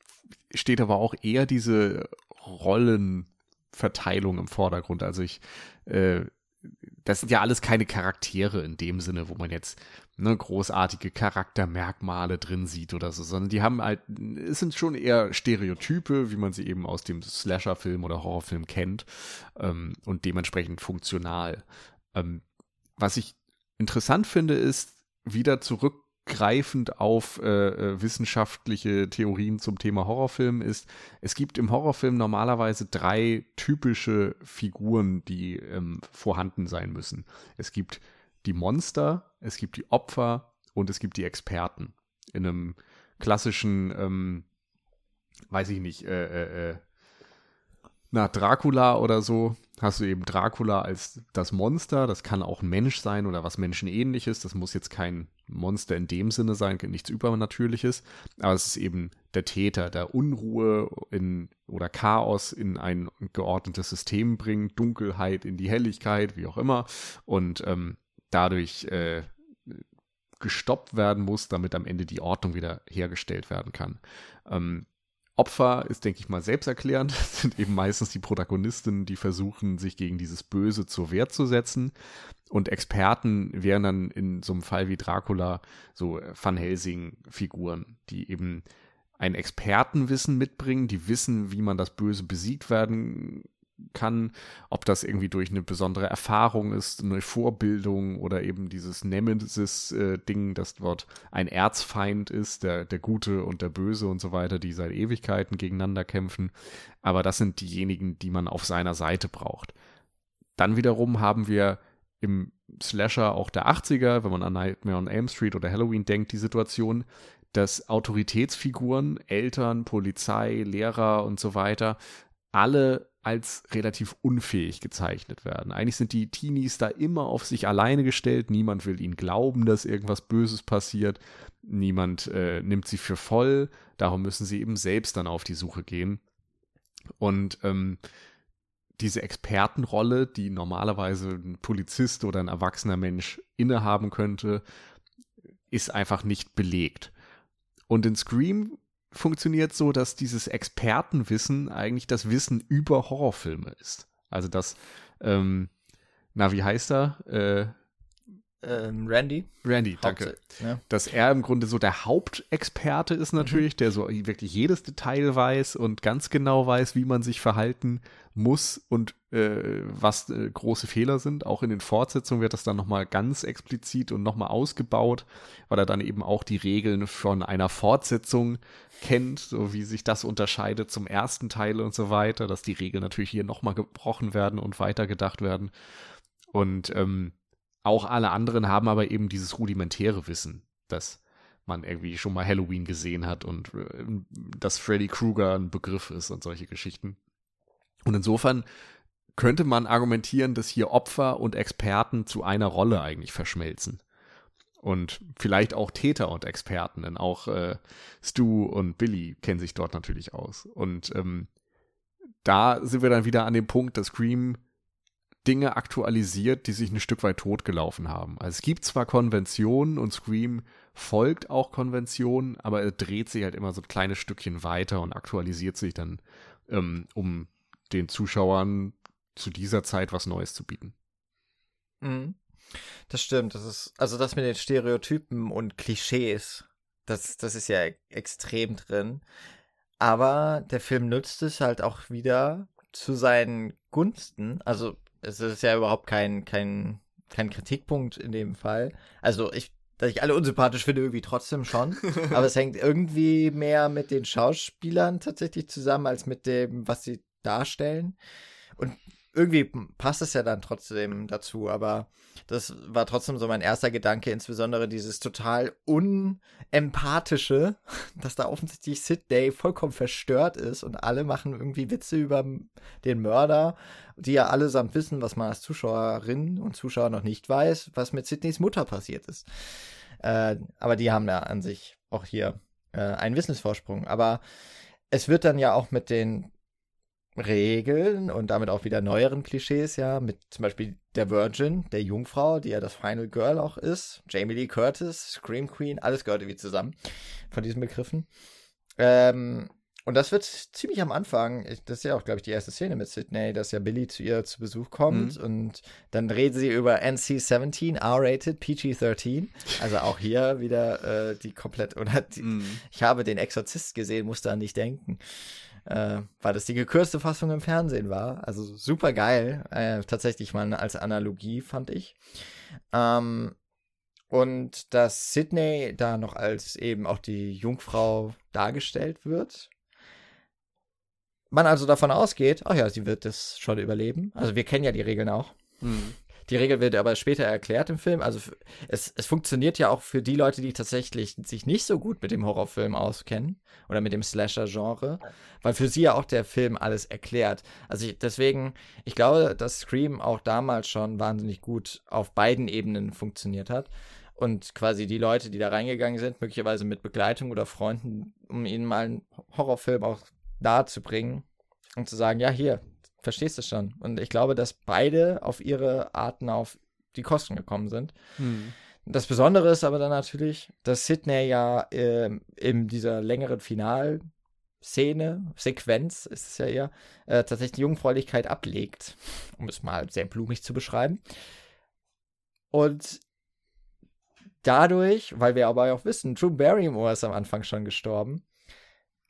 steht aber auch eher diese Rollenverteilung im Vordergrund. Also ich, äh, das sind ja alles keine Charaktere in dem Sinne, wo man jetzt ne, großartige Charaktermerkmale drin sieht oder so, sondern die haben halt, es sind schon eher Stereotype, wie man sie eben aus dem Slasher-Film oder Horrorfilm kennt ähm, und dementsprechend funktional. Ähm, was ich interessant finde, ist wieder zurückgreifend auf äh, äh, wissenschaftliche Theorien zum Thema Horrorfilm ist, es gibt im Horrorfilm normalerweise drei typische Figuren, die ähm, vorhanden sein müssen. Es gibt die Monster, es gibt die Opfer und es gibt die Experten. In einem klassischen, ähm, weiß ich nicht, äh, äh, äh, na, Dracula oder so, hast du eben Dracula als das Monster. Das kann auch ein Mensch sein oder was Menschenähnliches. Das muss jetzt kein Monster in dem Sinne sein, nichts Übernatürliches. Aber es ist eben der Täter, der Unruhe in, oder Chaos in ein geordnetes System bringt, Dunkelheit in die Helligkeit, wie auch immer. Und ähm, dadurch äh, gestoppt werden muss, damit am Ende die Ordnung wieder hergestellt werden kann. Ähm, Opfer ist, denke ich mal, selbsterklärend. Das sind eben meistens die Protagonisten, die versuchen, sich gegen dieses Böse zur Wehr zu setzen. Und Experten wären dann in so einem Fall wie Dracula so Van Helsing-Figuren, die eben ein Expertenwissen mitbringen, die wissen, wie man das Böse besiegt werden kann, ob das irgendwie durch eine besondere Erfahrung ist, eine Vorbildung oder eben dieses Nemesis-Ding, dass dort ein Erzfeind ist, der, der Gute und der Böse und so weiter, die seit Ewigkeiten gegeneinander kämpfen. Aber das sind diejenigen, die man auf seiner Seite braucht. Dann wiederum haben wir im Slasher auch der 80er, wenn man an Nightmare on Elm Street oder Halloween denkt, die Situation, dass Autoritätsfiguren, Eltern, Polizei, Lehrer und so weiter alle als relativ unfähig gezeichnet werden. Eigentlich sind die Teenies da immer auf sich alleine gestellt. Niemand will ihnen glauben, dass irgendwas Böses passiert. Niemand äh, nimmt sie für voll. Darum müssen sie eben selbst dann auf die Suche gehen. Und ähm, diese Expertenrolle, die normalerweise ein Polizist oder ein erwachsener Mensch innehaben könnte, ist einfach nicht belegt. Und in Scream funktioniert so, dass dieses Expertenwissen eigentlich das Wissen über Horrorfilme ist. Also das, ähm, na, wie heißt er? Äh, ähm, Randy. Randy, danke. Ja. Dass er im Grunde so der Hauptexperte ist natürlich, mhm. der so wirklich jedes Detail weiß und ganz genau weiß, wie man sich verhalten muss und was äh, große Fehler sind. Auch in den Fortsetzungen wird das dann nochmal ganz explizit und nochmal ausgebaut, weil er dann eben auch die Regeln von einer Fortsetzung kennt, so wie sich das unterscheidet zum ersten Teil und so weiter, dass die Regeln natürlich hier nochmal gebrochen werden und weitergedacht werden. Und ähm, auch alle anderen haben aber eben dieses rudimentäre Wissen, dass man irgendwie schon mal Halloween gesehen hat und äh, dass Freddy Krueger ein Begriff ist und solche Geschichten. Und insofern könnte man argumentieren, dass hier Opfer und Experten zu einer Rolle eigentlich verschmelzen. Und vielleicht auch Täter und Experten, denn auch äh, Stu und Billy kennen sich dort natürlich aus. Und ähm, da sind wir dann wieder an dem Punkt, dass Scream Dinge aktualisiert, die sich ein Stück weit totgelaufen haben. Also es gibt zwar Konventionen und Scream folgt auch Konventionen, aber er dreht sich halt immer so ein kleines Stückchen weiter und aktualisiert sich dann, ähm, um den Zuschauern zu dieser Zeit was Neues zu bieten. Mhm. Das stimmt. Das ist, also das mit den Stereotypen und Klischees, das, das ist ja extrem drin. Aber der Film nutzt es halt auch wieder zu seinen Gunsten. Also, es ist ja überhaupt kein, kein, kein Kritikpunkt in dem Fall. Also, ich, dass ich alle unsympathisch finde, irgendwie trotzdem schon. Aber es hängt irgendwie mehr mit den Schauspielern tatsächlich zusammen, als mit dem, was sie darstellen. Und irgendwie passt es ja dann trotzdem dazu, aber das war trotzdem so mein erster Gedanke, insbesondere dieses total unempathische, dass da offensichtlich Sidney vollkommen verstört ist und alle machen irgendwie Witze über den Mörder, die ja allesamt wissen, was man als Zuschauerin und Zuschauer noch nicht weiß, was mit Sidneys Mutter passiert ist. Äh, aber die haben ja an sich auch hier äh, einen Wissensvorsprung. Aber es wird dann ja auch mit den Regeln und damit auch wieder neueren Klischees, ja, mit zum Beispiel der Virgin, der Jungfrau, die ja das Final Girl auch ist, Jamie Lee Curtis, Scream Queen, alles gehört irgendwie zusammen von diesen Begriffen. Ähm, und das wird ziemlich am Anfang, das ist ja auch, glaube ich, die erste Szene mit Sydney, dass ja Billy zu ihr zu Besuch kommt mhm. und dann reden sie über NC-17, R-rated, PG-13. Also auch hier wieder äh, die komplett, oder die, mhm. ich habe den Exorzist gesehen, musste an nicht denken äh, weil das die gekürzte Fassung im Fernsehen war. Also super geil. Äh, tatsächlich mal als Analogie, fand ich. Ähm, und dass Sydney da noch als eben auch die Jungfrau dargestellt wird. Man also davon ausgeht, ach ja, sie wird das schon überleben. Also wir kennen ja die Regeln auch. Mhm. Die Regel wird aber später erklärt im Film. Also es, es funktioniert ja auch für die Leute, die tatsächlich sich nicht so gut mit dem Horrorfilm auskennen oder mit dem Slasher-Genre, weil für sie ja auch der Film alles erklärt. Also ich, deswegen, ich glaube, dass Scream auch damals schon wahnsinnig gut auf beiden Ebenen funktioniert hat. Und quasi die Leute, die da reingegangen sind, möglicherweise mit Begleitung oder Freunden, um ihnen mal einen Horrorfilm auch nahezubringen und zu sagen, ja, hier, Verstehst du schon? Und ich glaube, dass beide auf ihre Arten auf die Kosten gekommen sind. Hm. Das Besondere ist aber dann natürlich, dass Sidney ja äh, in dieser längeren Finalszene, Sequenz ist es ja eher, äh, tatsächlich die Jungfräulichkeit ablegt, um es mal sehr blumig zu beschreiben. Und dadurch, weil wir aber auch wissen, Drew Barrymore ist am Anfang schon gestorben,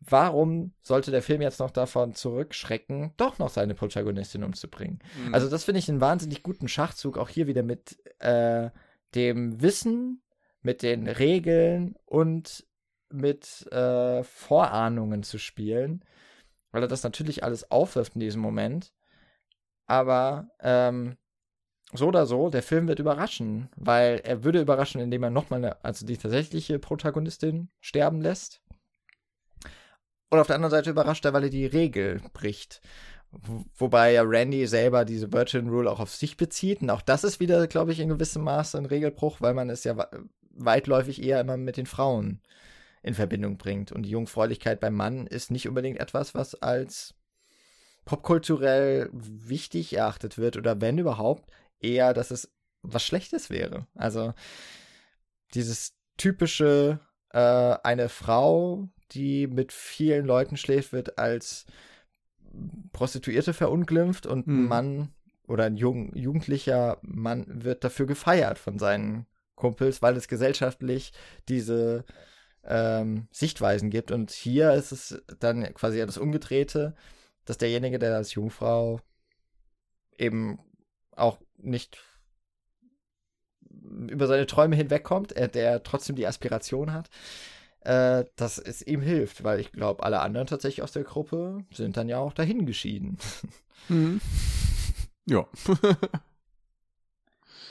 warum sollte der Film jetzt noch davon zurückschrecken, doch noch seine Protagonistin umzubringen? Mhm. Also, das finde ich einen wahnsinnig guten Schachzug, auch hier wieder mit äh, dem Wissen, mit den Regeln und mit äh, Vorahnungen zu spielen, weil er das natürlich alles aufwirft in diesem Moment. Aber ähm, so oder so, der Film wird überraschen, weil er würde überraschen, indem er nochmal, also die tatsächliche Protagonistin sterben lässt. Und auf der anderen Seite überrascht er, weil er die Regel bricht. Wobei ja Randy selber diese Virgin Rule auch auf sich bezieht. Und auch das ist wieder, glaube ich, in gewissem Maße ein Regelbruch, weil man es ja weitläufig eher immer mit den Frauen in Verbindung bringt. Und die Jungfräulichkeit beim Mann ist nicht unbedingt etwas, was als popkulturell wichtig erachtet wird oder wenn überhaupt, eher, dass es was Schlechtes wäre. Also dieses typische, äh, eine Frau, die mit vielen Leuten schläft, wird als Prostituierte verunglimpft und hm. ein Mann oder ein Jung, jugendlicher Mann wird dafür gefeiert von seinen Kumpels, weil es gesellschaftlich diese ähm, Sichtweisen gibt. Und hier ist es dann quasi das Umgedrehte, dass derjenige, der als Jungfrau eben auch nicht über seine Träume hinwegkommt, er, der trotzdem die Aspiration hat, äh, dass es ihm hilft, weil ich glaube, alle anderen tatsächlich aus der Gruppe sind dann ja auch dahin geschieden. Mhm. Ja.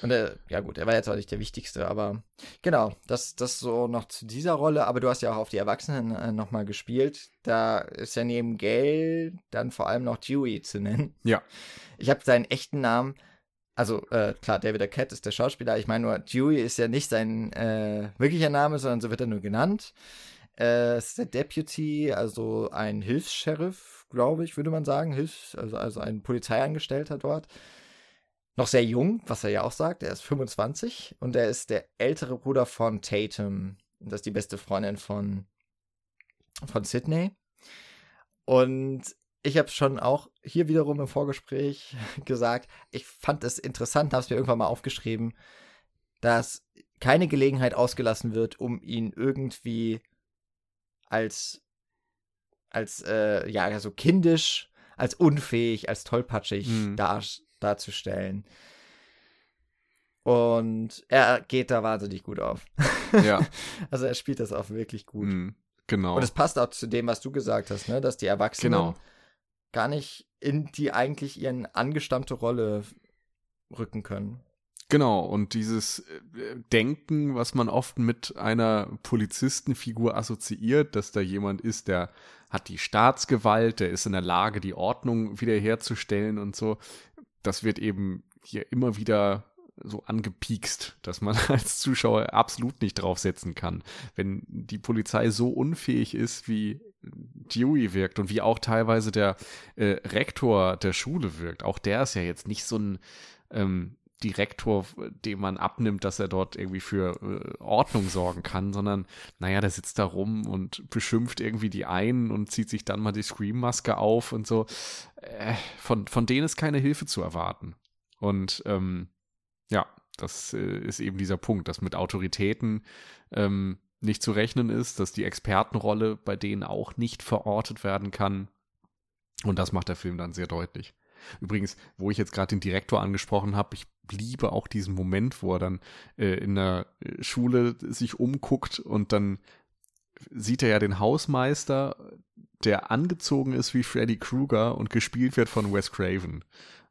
Und er, ja gut, er war jetzt auch nicht der Wichtigste, aber genau, das, das so noch zu dieser Rolle. Aber du hast ja auch auf die Erwachsenen äh, nochmal gespielt. Da ist ja neben Gail dann vor allem noch Dewey zu nennen. Ja. Ich habe seinen echten Namen also äh, klar, David Arquette ist der Schauspieler. Ich meine nur, Dewey ist ja nicht sein äh, wirklicher Name, sondern so wird er nur genannt. Äh, ist der Deputy, also ein Hilfs-Sheriff, glaube ich, würde man sagen. Hilfs-, also, also ein Polizeiangestellter dort. Noch sehr jung, was er ja auch sagt. Er ist 25 und er ist der ältere Bruder von Tatum. Das ist die beste Freundin von, von Sydney. Und ich habe schon auch hier wiederum im Vorgespräch gesagt, ich fand es interessant, habe es mir irgendwann mal aufgeschrieben, dass keine Gelegenheit ausgelassen wird, um ihn irgendwie als als äh, ja so kindisch, als unfähig, als tollpatschig mhm. dar, darzustellen. Und er geht da wahnsinnig gut auf. Ja. also er spielt das auch wirklich gut. Mhm, genau. Und es passt auch zu dem, was du gesagt hast, ne, dass die Erwachsenen genau gar nicht in die eigentlich ihren angestammte Rolle rücken können. Genau, und dieses äh, Denken, was man oft mit einer Polizistenfigur assoziiert, dass da jemand ist, der hat die Staatsgewalt, der ist in der Lage, die Ordnung wiederherzustellen und so, das wird eben hier immer wieder so angepiekst, dass man als Zuschauer absolut nicht draufsetzen kann. Wenn die Polizei so unfähig ist, wie Dewey wirkt und wie auch teilweise der äh, Rektor der Schule wirkt. Auch der ist ja jetzt nicht so ein ähm, Direktor, dem man abnimmt, dass er dort irgendwie für äh, Ordnung sorgen kann, sondern naja, der sitzt da rum und beschimpft irgendwie die einen und zieht sich dann mal die Scream-Maske auf und so. Äh, von, von denen ist keine Hilfe zu erwarten. Und ähm, ja, das äh, ist eben dieser Punkt, dass mit Autoritäten ähm, nicht zu rechnen ist, dass die Expertenrolle bei denen auch nicht verortet werden kann. Und das macht der Film dann sehr deutlich. Übrigens, wo ich jetzt gerade den Direktor angesprochen habe, ich liebe auch diesen Moment, wo er dann äh, in der äh, Schule sich umguckt und dann sieht er ja den Hausmeister, der angezogen ist wie Freddy Krueger und gespielt wird von Wes Craven.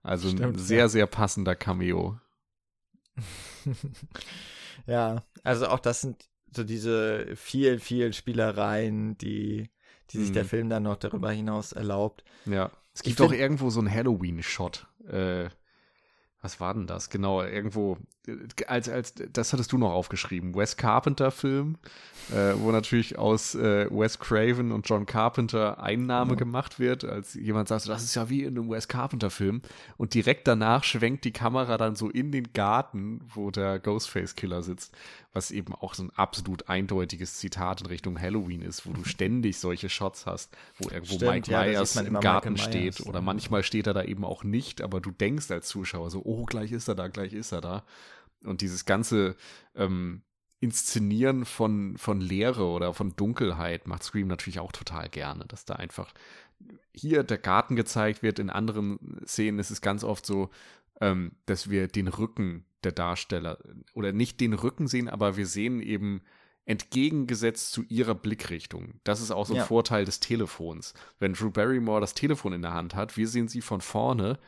Also Stimmt, ein sehr, ja. sehr passender Cameo. ja, also auch das sind so diese viel, viel Spielereien, die, die sich mhm. der Film dann noch darüber hinaus erlaubt. Ja. Es gibt auch irgendwo so einen Halloween-Shot. Äh, was war denn das? Genau, irgendwo, als, als, das hattest du noch aufgeschrieben, Wes Carpenter-Film, äh, wo natürlich aus äh, Wes Craven und John Carpenter Einnahme ja. gemacht wird, als jemand sagt, das ist ja wie in einem Wes Carpenter-Film. Und direkt danach schwenkt die Kamera dann so in den Garten, wo der Ghostface-Killer sitzt was eben auch so ein absolut eindeutiges Zitat in Richtung Halloween ist, wo du ständig solche Shots hast, wo irgendwo Stimmt, Mike ja, Myers im Garten Michael steht Myers, oder manchmal steht er da eben auch nicht, aber du denkst als Zuschauer so, oh, gleich ist er da, gleich ist er da. Und dieses ganze ähm, Inszenieren von, von Leere oder von Dunkelheit macht Scream natürlich auch total gerne, dass da einfach hier der Garten gezeigt wird, in anderen Szenen ist es ganz oft so, ähm, dass wir den Rücken der Darsteller oder nicht den Rücken sehen, aber wir sehen eben entgegengesetzt zu ihrer Blickrichtung. Das ist auch so ein ja. Vorteil des Telefons. Wenn Drew Barrymore das Telefon in der Hand hat, wir sehen sie von vorne,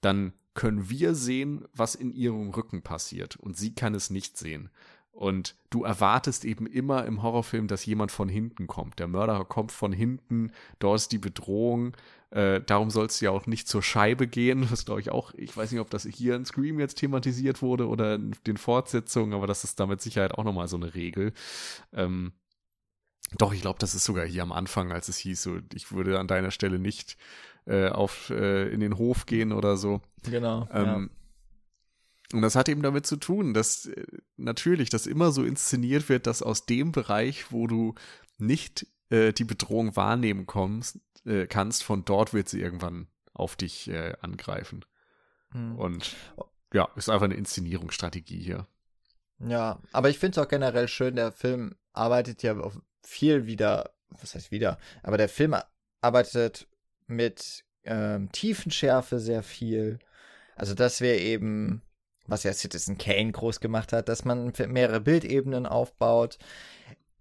dann können wir sehen, was in ihrem Rücken passiert und sie kann es nicht sehen. Und du erwartest eben immer im Horrorfilm, dass jemand von hinten kommt. Der Mörder kommt von hinten, dort ist die Bedrohung. Äh, darum soll es ja auch nicht zur Scheibe gehen. Das glaube ich auch, ich weiß nicht, ob das hier in Scream jetzt thematisiert wurde oder in den Fortsetzungen, aber das ist da mit Sicherheit auch nochmal so eine Regel. Ähm, doch, ich glaube, das ist sogar hier am Anfang, als es hieß, so, ich würde an deiner Stelle nicht äh, auf äh, in den Hof gehen oder so. Genau. Ähm, ja. Und das hat eben damit zu tun, dass äh, natürlich das immer so inszeniert wird, dass aus dem Bereich, wo du nicht äh, die Bedrohung wahrnehmen kommst, äh, kannst, von dort wird sie irgendwann auf dich äh, angreifen. Hm. Und ja, ist einfach eine Inszenierungsstrategie hier. Ja, aber ich finde es auch generell schön, der Film arbeitet ja viel wieder, was heißt wieder, aber der Film arbeitet mit ähm, Tiefenschärfe sehr viel. Also, dass wir eben was ja Citizen Kane groß gemacht hat, dass man mehrere Bildebenen aufbaut.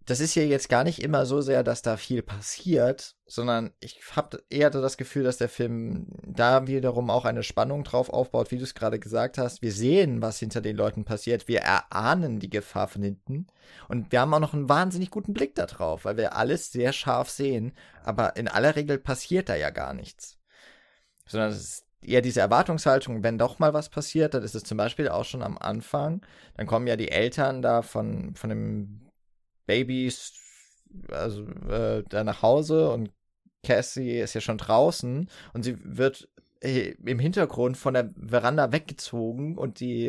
Das ist ja jetzt gar nicht immer so sehr, dass da viel passiert, sondern ich habe eher das Gefühl, dass der Film da wiederum auch eine Spannung drauf aufbaut, wie du es gerade gesagt hast. Wir sehen, was hinter den Leuten passiert. Wir erahnen die Gefahr von hinten. Und wir haben auch noch einen wahnsinnig guten Blick darauf, weil wir alles sehr scharf sehen. Aber in aller Regel passiert da ja gar nichts. Sondern es ist eher diese Erwartungshaltung, wenn doch mal was passiert, dann ist es zum Beispiel auch schon am Anfang. Dann kommen ja die Eltern da von, von dem Babys, also äh, da nach Hause und Cassie ist ja schon draußen und sie wird äh, im Hintergrund von der Veranda weggezogen und die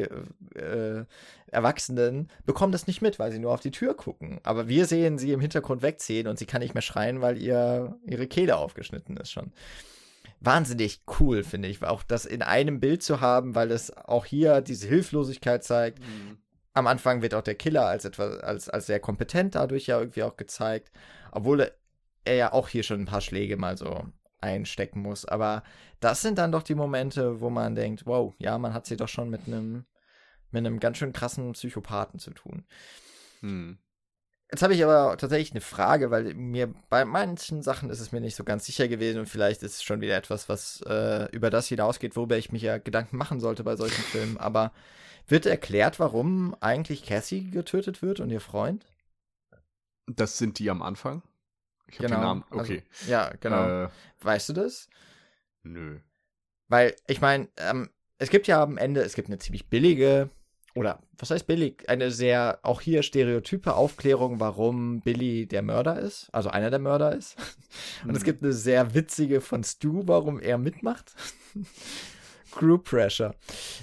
äh, Erwachsenen bekommen das nicht mit, weil sie nur auf die Tür gucken. Aber wir sehen sie im Hintergrund wegziehen und sie kann nicht mehr schreien, weil ihr ihre Kehle aufgeschnitten ist schon wahnsinnig cool, finde ich. Auch das in einem Bild zu haben, weil es auch hier diese Hilflosigkeit zeigt. Mhm. Am Anfang wird auch der Killer als etwas, als, als sehr kompetent dadurch ja irgendwie auch gezeigt. Obwohl er ja auch hier schon ein paar Schläge mal so einstecken muss. Aber das sind dann doch die Momente, wo man denkt, wow, ja, man hat sie doch schon mit einem mit einem ganz schön krassen Psychopathen zu tun. Hm. Jetzt habe ich aber tatsächlich eine Frage, weil mir bei manchen Sachen ist es mir nicht so ganz sicher gewesen und vielleicht ist es schon wieder etwas, was äh, über das hinausgeht, worüber ich mich ja Gedanken machen sollte bei solchen Filmen. Aber wird erklärt, warum eigentlich Cassie getötet wird und ihr Freund? Das sind die am Anfang. Ich habe genau. den Namen. Also, okay. Also, ja, genau. Äh, weißt du das? Nö. Weil, ich meine, ähm, es gibt ja am Ende, es gibt eine ziemlich billige oder was heißt billig? Eine sehr, auch hier stereotype Aufklärung, warum Billy der Mörder ist, also einer der Mörder ist. Und mhm. es gibt eine sehr witzige von Stu, warum er mitmacht. Group Pressure.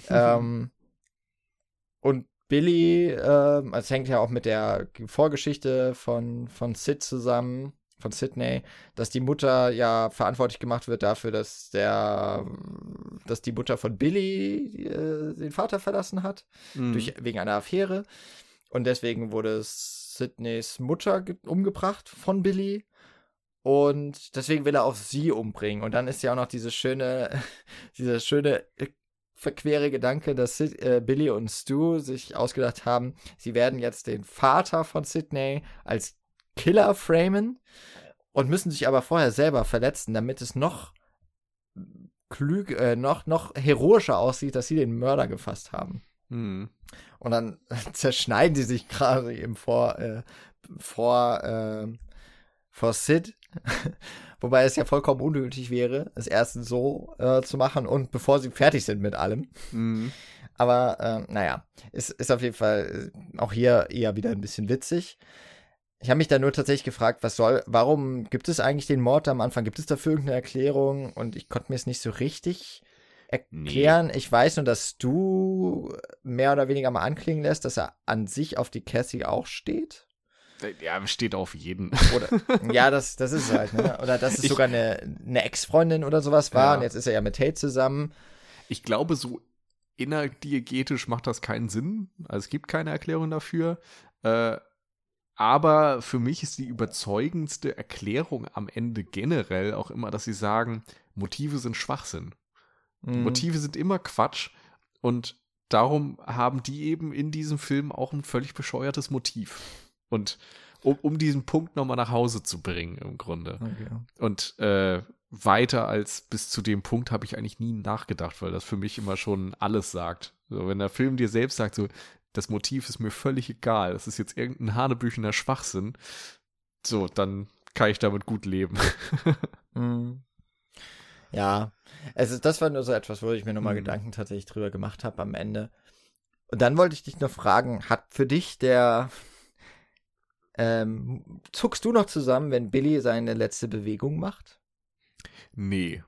Mhm. Ähm, und Billy, äh, es hängt ja auch mit der Vorgeschichte von, von Sid zusammen von Sydney, dass die Mutter ja verantwortlich gemacht wird dafür, dass der, dass die Mutter von Billy äh, den Vater verlassen hat, mhm. durch, wegen einer Affäre. Und deswegen wurde Sydneys Mutter umgebracht von Billy. Und deswegen will er auch sie umbringen. Und dann ist ja auch noch diese schöne, dieser schöne äh, verquere Gedanke, dass Sid, äh, Billy und Stu sich ausgedacht haben, sie werden jetzt den Vater von Sydney als Killer framen und müssen sich aber vorher selber verletzen, damit es noch klug, äh, noch, noch heroischer aussieht, dass sie den Mörder gefasst haben. Hm. Und dann zerschneiden sie sich gerade eben vor, äh, vor, äh, vor Sid. Wobei es ja vollkommen unnötig wäre, es erst so äh, zu machen und bevor sie fertig sind mit allem. Mhm. Aber äh, naja, ist, ist auf jeden Fall äh, auch hier eher wieder ein bisschen witzig. Ich habe mich da nur tatsächlich gefragt, was soll, warum gibt es eigentlich den Mord am Anfang? Gibt es dafür irgendeine Erklärung? Und ich konnte mir es nicht so richtig erklären. Nee. Ich weiß nur, dass du mehr oder weniger mal anklingen lässt, dass er an sich auf die Cassie auch steht. Ja, steht auf jeden. Oder, ja, das, das ist halt, ne? Oder dass es ich, sogar eine, eine Ex-Freundin oder sowas war ja. und jetzt ist er ja mit Tate zusammen. Ich glaube, so innerdiegetisch macht das keinen Sinn. Also es gibt keine Erklärung dafür. Äh, aber für mich ist die überzeugendste Erklärung am Ende generell auch immer, dass sie sagen, Motive sind Schwachsinn. Mhm. Motive sind immer Quatsch und darum haben die eben in diesem Film auch ein völlig bescheuertes Motiv. Und um, um diesen Punkt nochmal nach Hause zu bringen, im Grunde. Okay. Und äh, weiter als bis zu dem Punkt habe ich eigentlich nie nachgedacht, weil das für mich immer schon alles sagt. So, wenn der Film dir selbst sagt, so, das Motiv ist mir völlig egal. Das ist jetzt irgendein hanebüchener Schwachsinn. So, dann kann ich damit gut leben. mm. Ja, also das war nur so etwas, wo ich mir nochmal Mhm. Gedanken tatsächlich drüber gemacht habe am Ende. Und dann wollte ich dich noch fragen, hat für dich der ähm, zuckst du noch zusammen, wenn Billy seine letzte Bewegung macht? Nee.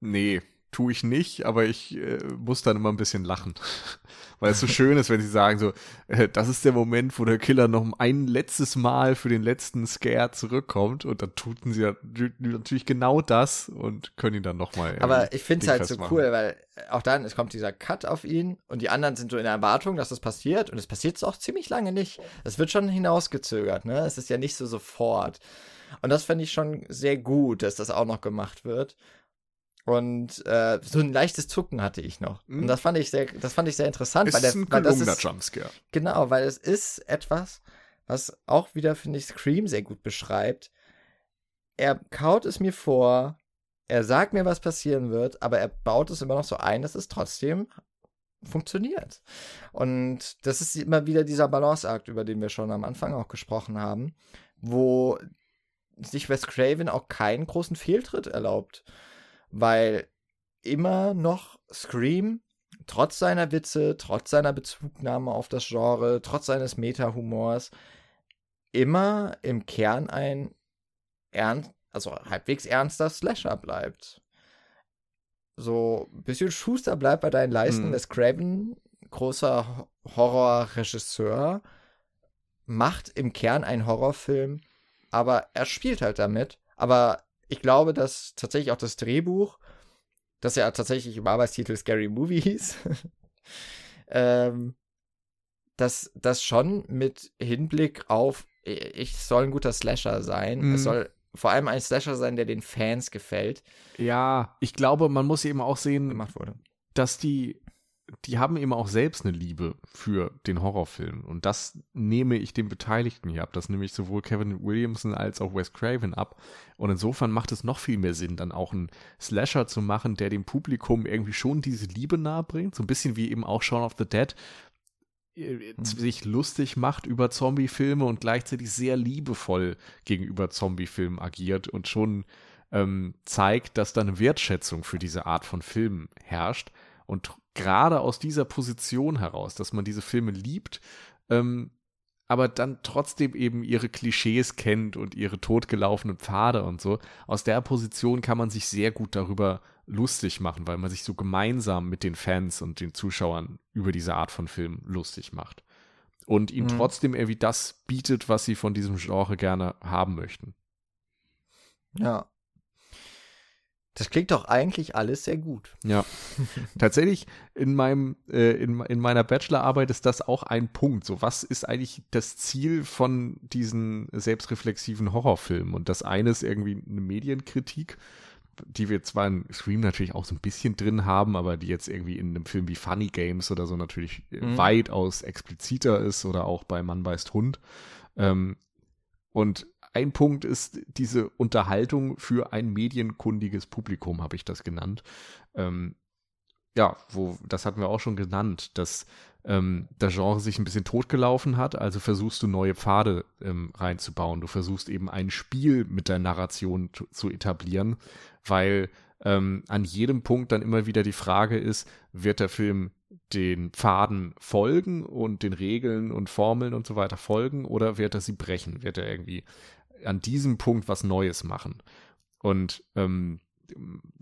Nee, tue ich nicht, aber ich äh, muss dann immer ein bisschen lachen. Weil es so schön ist, wenn sie sagen so, äh, das ist der Moment, wo der Killer noch ein letztes Mal für den letzten Scare zurückkommt und dann tuten sie ja natürlich genau das und können ihn dann nochmal. Aber ich finde es halt so dingfest cool, weil auch dann, es kommt dieser Cut auf ihn und die anderen sind so in der Erwartung, dass das passiert und es passiert auch ziemlich lange nicht. Es wird schon hinausgezögert, ne? Es ist ja nicht so sofort. Und das fände ich schon sehr gut, dass das auch noch gemacht wird. Und äh, so ein leichtes Zucken hatte ich noch. Mhm. Und das fand ich sehr, das fand ich sehr interessant, Es weil, der, ist ein weil das ist, Jumpscare. Genau, weil es ist etwas, was auch wieder, finde ich, Scream sehr gut beschreibt. Er kaut es mir vor, er sagt mir, was passieren wird, aber er baut es immer noch so ein, dass es trotzdem funktioniert. Und das ist immer wieder dieser Balanceakt, über den wir schon am Anfang auch gesprochen haben, wo sich Wes Craven auch keinen großen Fehltritt erlaubt. Weil immer noch Scream trotz seiner Witze, trotz seiner Bezugnahme auf das Genre, trotz seines Meta-Humors, immer im Kern ein ernst, also halbwegs ernster Slasher bleibt. So ein bisschen Schuster bleibt bei deinen Leisten. Hm. Das Craven, großer Horrorregisseur, macht im Kern einen Horrorfilm, aber er spielt halt damit. Aber ich glaube, dass tatsächlich auch das Drehbuch, das ja tatsächlich im Arbeitstitel Scary Movie hieß, ähm, dass das schon mit Hinblick auf, ich soll ein guter Slasher sein. Mhm. Es soll vor allem ein Slasher sein, der den Fans gefällt, Ja, ich glaube, man muss eben auch sehen, dass die, die haben eben auch selbst eine Liebe für den Horrorfilm. Und das nehme ich den Beteiligten hier ab. Das nehme ich sowohl Kevin Williamson als auch Wes Craven ab. Und insofern macht es noch viel mehr Sinn, dann auch einen Slasher zu machen, der dem Publikum irgendwie schon diese Liebe nahebringt. So ein bisschen wie eben auch Shaun of the Dead äh, sich lustig macht über Zombie-Filme und gleichzeitig sehr liebevoll gegenüber Zombie-Filmen agiert und schon ähm, zeigt, dass da eine Wertschätzung für diese Art von Filmen herrscht. Und gerade aus dieser Position heraus, dass man diese Filme liebt, ähm, aber dann trotzdem eben ihre Klischees kennt und ihre totgelaufenen Pfade und so, aus der Position kann man sich sehr gut darüber lustig machen, weil man sich so gemeinsam mit den Fans und den Zuschauern über diese Art von Film lustig macht. Und ihnen Mhm. trotzdem irgendwie das bietet, was sie von diesem Genre gerne haben möchten. Ja. Das klingt doch eigentlich alles sehr gut. Ja. Tatsächlich in meinem, äh, in, in meiner Bachelorarbeit ist das auch ein Punkt. So, was ist eigentlich das Ziel von diesen selbstreflexiven Horrorfilmen? Und das eine ist irgendwie eine Medienkritik, die wir zwar in Scream natürlich auch so ein bisschen drin haben, aber die jetzt irgendwie in einem Film wie Funny Games oder so natürlich äh, Mhm. weitaus expliziter ist oder auch bei Mann beißt Hund. Ähm, und ein Punkt ist diese Unterhaltung für ein medienkundiges Publikum, habe ich das genannt. Ähm, ja, wo, das hatten wir auch schon genannt, dass ähm, das Genre sich ein bisschen totgelaufen hat, also versuchst du neue Pfade ähm, reinzubauen. Du versuchst eben ein Spiel mit der Narration zu, etablieren, weil ähm, an jedem Punkt dann immer wieder die Frage ist, wird der Film den Pfaden folgen und den Regeln und Formeln und so weiter folgen oder wird er sie brechen? Wird er irgendwie an diesem Punkt was Neues machen? Und ähm,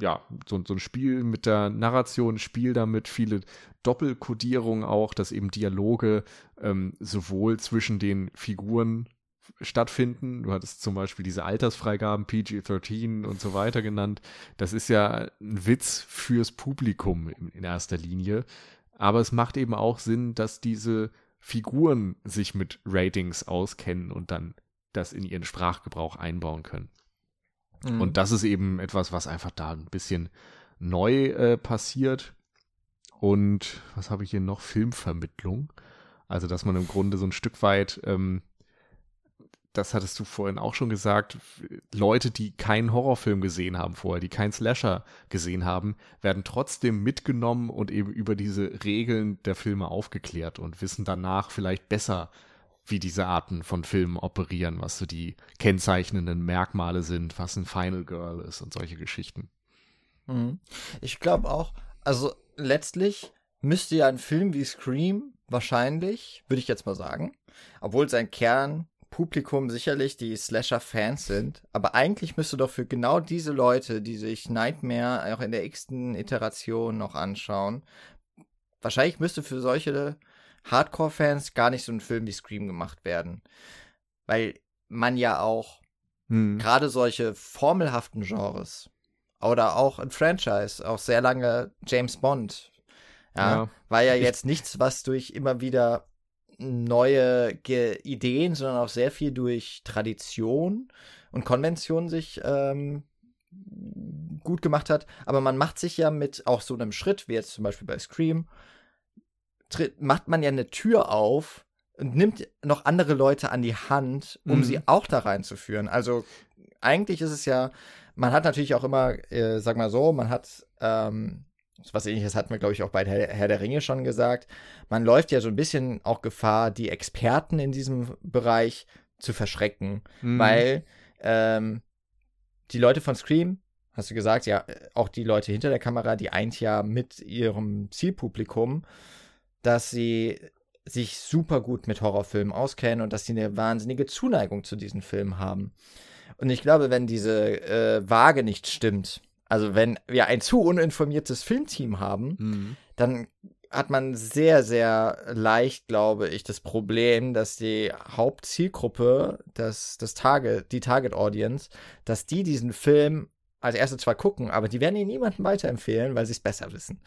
ja, so, so ein Spiel mit der Narration, Spiel damit, viele Doppelkodierungen auch, dass eben Dialoge ähm, sowohl zwischen den Figuren stattfinden. Du hattest zum Beispiel diese Altersfreigaben PG-13 und so weiter genannt. Das ist ja ein Witz fürs Publikum in, in erster Linie. Aber es macht eben auch Sinn, dass diese Figuren sich mit Ratings auskennen und dann das in ihren Sprachgebrauch einbauen können. Mhm. Und das ist eben etwas, was einfach da ein bisschen neu äh, passiert. Und was habe ich hier noch? Filmvermittlung. Also, dass man im Grunde so ein Stück weit ähm, das hattest du vorhin auch schon gesagt, Leute, die keinen Horrorfilm gesehen haben vorher, die keinen Slasher gesehen haben, werden trotzdem mitgenommen und eben über diese Regeln der Filme aufgeklärt und wissen danach vielleicht besser, wie diese Arten von Filmen operieren, was so die kennzeichnenden Merkmale sind, was ein Final Girl ist und solche Geschichten. Mhm. Ich glaube auch, also letztlich müsste ja ein Film wie Scream wahrscheinlich, würde ich jetzt mal sagen, obwohl sein Kernpublikum sicherlich die Slasher-Fans sind, aber eigentlich müsste doch für genau diese Leute, die sich Nightmare auch in der x-ten Iteration noch anschauen, wahrscheinlich müsste für solche Hardcore-Fans gar nicht so ein Film wie Scream gemacht werden. Weil man ja auch hm. gerade solche formelhaften Genres oder auch ein Franchise, auch sehr lange James Bond, ja, ja. war ja jetzt nichts, was durch immer wieder neue Ge Ideen, sondern auch sehr viel durch Tradition und Konvention sich ähm, gut gemacht hat. Aber man macht sich ja mit auch so einem Schritt, wie jetzt zum Beispiel bei Scream, tritt, macht man ja eine Tür auf und nimmt noch andere Leute an die Hand, um mhm. sie auch da reinzuführen. Also eigentlich ist es ja, man hat natürlich auch immer, äh, sag mal so, man hat ähm, was ähnliches hatten wir, glaube ich, auch bei Herr, der Ringe schon gesagt. Man läuft ja so ein bisschen auch Gefahr, die Experten in diesem Bereich zu verschrecken, mhm. weil ähm, die Leute von Scream, hast du gesagt, ja, auch die Leute hinter der Kamera, die eint ja mit ihrem Zielpublikum dass sie sich super gut mit Horrorfilmen auskennen und dass sie eine wahnsinnige Zuneigung zu diesen Filmen haben. Und ich glaube, wenn diese äh, Waage nicht stimmt, also wenn wir ein zu uninformiertes Filmteam haben, mhm. dann hat man sehr, sehr leicht, glaube ich, das Problem, dass die Hauptzielgruppe, das, das Target, die Target Audience, dass die diesen Film als erste zwar gucken, aber die werden ihn niemandem weiterempfehlen, weil sie es besser wissen.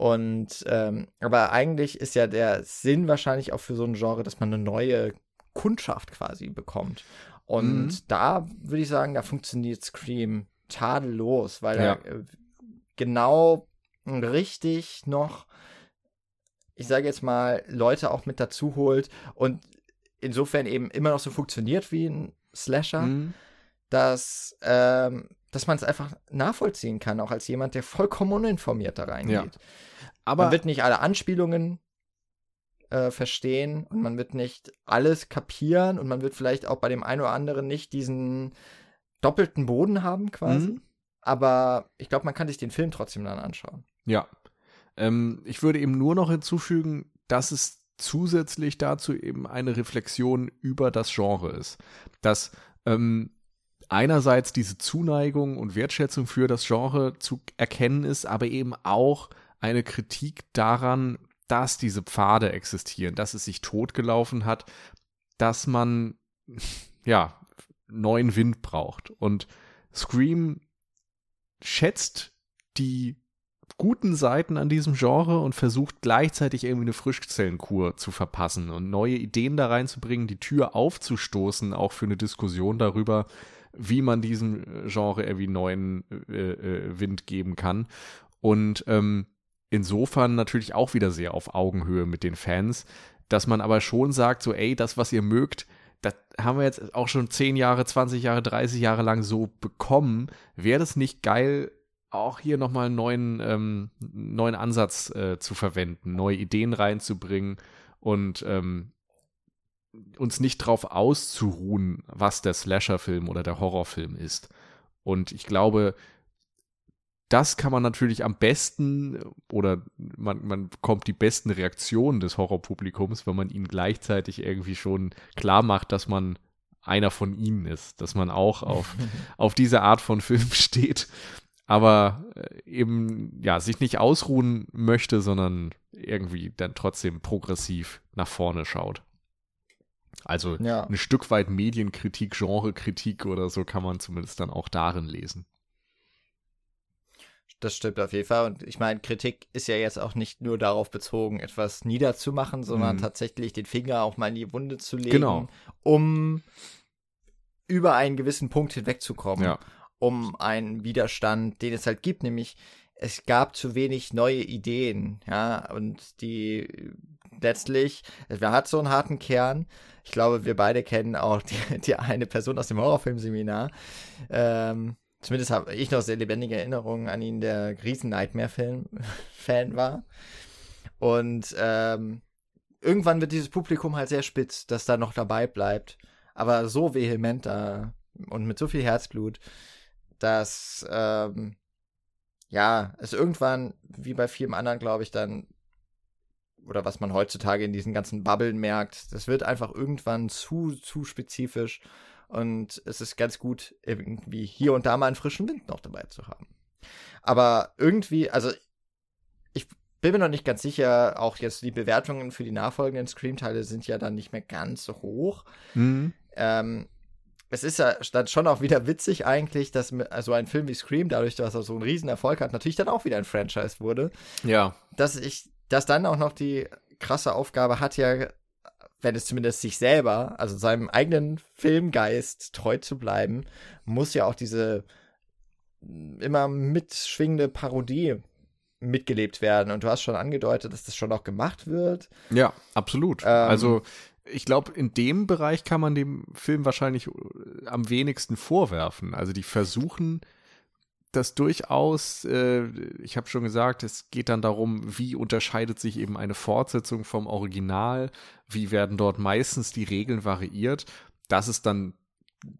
Und ähm, aber eigentlich ist ja der Sinn wahrscheinlich auch für so ein Genre, dass man eine neue Kundschaft quasi bekommt. Und mhm. da würde ich sagen, da funktioniert Scream tadellos, weil ja. er äh, genau richtig noch, ich sage jetzt mal, Leute auch mit dazu holt und insofern eben immer noch so funktioniert wie ein Slasher, mhm. dass ähm, dass man es einfach nachvollziehen kann, auch als jemand, der vollkommen uninformiert da reingeht. Ja. Aber man wird nicht alle Anspielungen äh, verstehen und man wird nicht alles kapieren und man wird vielleicht auch bei dem einen oder anderen nicht diesen doppelten Boden haben quasi. Mhm. Aber ich glaube, man kann sich den Film trotzdem dann anschauen. Ja. Ähm, ich würde eben nur noch hinzufügen, dass es zusätzlich dazu eben eine Reflexion über das Genre ist. Dass ähm, einerseits diese Zuneigung und Wertschätzung für das Genre zu erkennen ist, aber eben auch eine Kritik daran, dass diese Pfade existieren, dass es sich totgelaufen hat, dass man ja neuen Wind braucht. Und Scream schätzt die guten Seiten an diesem Genre und versucht gleichzeitig irgendwie eine Frischzellenkur zu verpassen und neue Ideen da reinzubringen, die Tür aufzustoßen, auch für eine Diskussion darüber, wie man diesem äh, Genre irgendwie neuen äh, äh, Wind geben kann. Und ähm, insofern natürlich auch wieder sehr auf Augenhöhe mit den Fans, dass man aber schon sagt, so, ey, das, was ihr mögt, das haben wir jetzt auch schon 10 Jahre, 20 Jahre, 30 Jahre lang so bekommen. Wäre das nicht geil, auch hier nochmal einen neuen, ähm, neuen Ansatz äh, zu verwenden, neue Ideen reinzubringen und ähm, uns nicht drauf auszuruhen, was der Slasher-Film oder der Horrorfilm ist. Und ich glaube, das kann man natürlich am besten oder man, man bekommt die besten Reaktionen des Horrorpublikums, wenn man ihnen gleichzeitig irgendwie schon klar macht, dass man einer von ihnen ist, dass man auch auf, auf diese Art von Film steht, aber äh, eben ja sich nicht ausruhen möchte, sondern irgendwie dann trotzdem progressiv nach vorne schaut. Also ja. ein Stück weit Medienkritik, Genrekritik oder so kann man zumindest dann auch darin lesen. Das stimmt auf jeden Fall. Und ich meine, Kritik ist ja jetzt auch nicht nur darauf bezogen, etwas niederzumachen, sondern mhm. tatsächlich den Finger auch mal in die Wunde zu legen, genau. um über einen gewissen Punkt hinwegzukommen. Ja. Um einen Widerstand, den es halt gibt, nämlich es gab zu wenig neue Ideen, ja, und die letztlich, wer hat so einen harten Kern? Ich glaube, wir beide kennen auch die, die eine Person aus dem Horrorfilmseminar. Ähm, zumindest habe ich noch sehr lebendige Erinnerungen an ihn, der Riesen-Nightmare-Film-Fan war. Und ähm, irgendwann wird dieses Publikum halt sehr spitz, dass da noch dabei bleibt. Aber so vehement da und mit so viel Herzblut, dass ähm, ja, es irgendwann, wie bei vielen anderen, glaube ich, dann, oder was man heutzutage in diesen ganzen Bubblen merkt, das wird einfach irgendwann zu, zu spezifisch. Und es ist ganz gut, irgendwie hier und da mal einen frischen Wind noch dabei zu haben. Aber irgendwie, also ich bin mir noch nicht ganz sicher, auch jetzt die Bewertungen für die nachfolgenden Scream-Teile sind ja dann nicht mehr ganz so hoch. Mhm. Ähm, es ist ja dann schon auch wieder witzig eigentlich, dass so ein Film wie Scream, dadurch, dass er so einen riesen Erfolg hat, natürlich dann auch wieder ein Franchise wurde. Ja. Dass ich, dass dann auch noch die krasse Aufgabe hat ja, wenn es zumindest sich selber, also seinem eigenen Filmgeist treu zu bleiben, muss ja auch diese immer mitschwingende Parodie mitgelebt werden. Und du hast schon angedeutet, dass das schon auch gemacht wird. Ja, absolut. Ähm, also ich glaube, in dem Bereich kann man dem Film wahrscheinlich äh, am wenigsten vorwerfen. Also die versuchen das durchaus, äh, ich habe schon gesagt, es geht dann darum, wie unterscheidet sich eben eine Fortsetzung vom Original, wie werden dort meistens die Regeln variiert. Das ist dann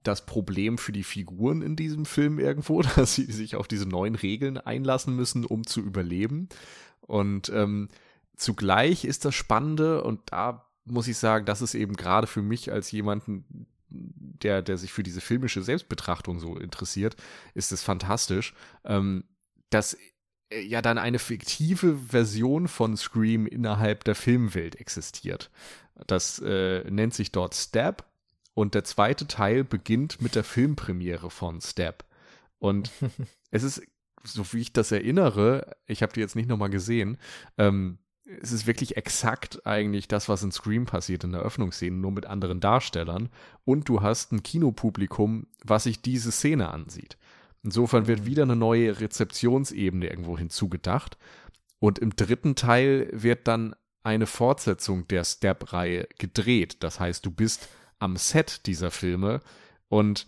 das Problem für die Figuren in diesem Film irgendwo, dass sie sich auf diese neuen Regeln einlassen müssen, um zu überleben. Und ähm, zugleich ist das Spannende, und da muss ich sagen, das ist eben gerade für mich als jemanden, der, der sich für diese filmische Selbstbetrachtung so interessiert, ist es fantastisch, ähm, dass äh, ja dann eine fiktive Version von Scream innerhalb der Filmwelt existiert. Das äh, nennt sich dort Stab und der zweite Teil beginnt mit der Filmpremiere von Stab. Und es ist, so wie ich das erinnere, ich habe die jetzt nicht nochmal gesehen, ähm, es ist wirklich exakt eigentlich das, was in Scream passiert in der Öffnungsszene, nur mit anderen Darstellern. Und du hast ein Kinopublikum, was sich diese Szene ansieht. Insofern wird wieder eine neue Rezeptionsebene irgendwo hinzugedacht. Und im dritten Teil wird dann eine Fortsetzung der Step-Reihe gedreht. Das heißt, du bist am Set dieser Filme und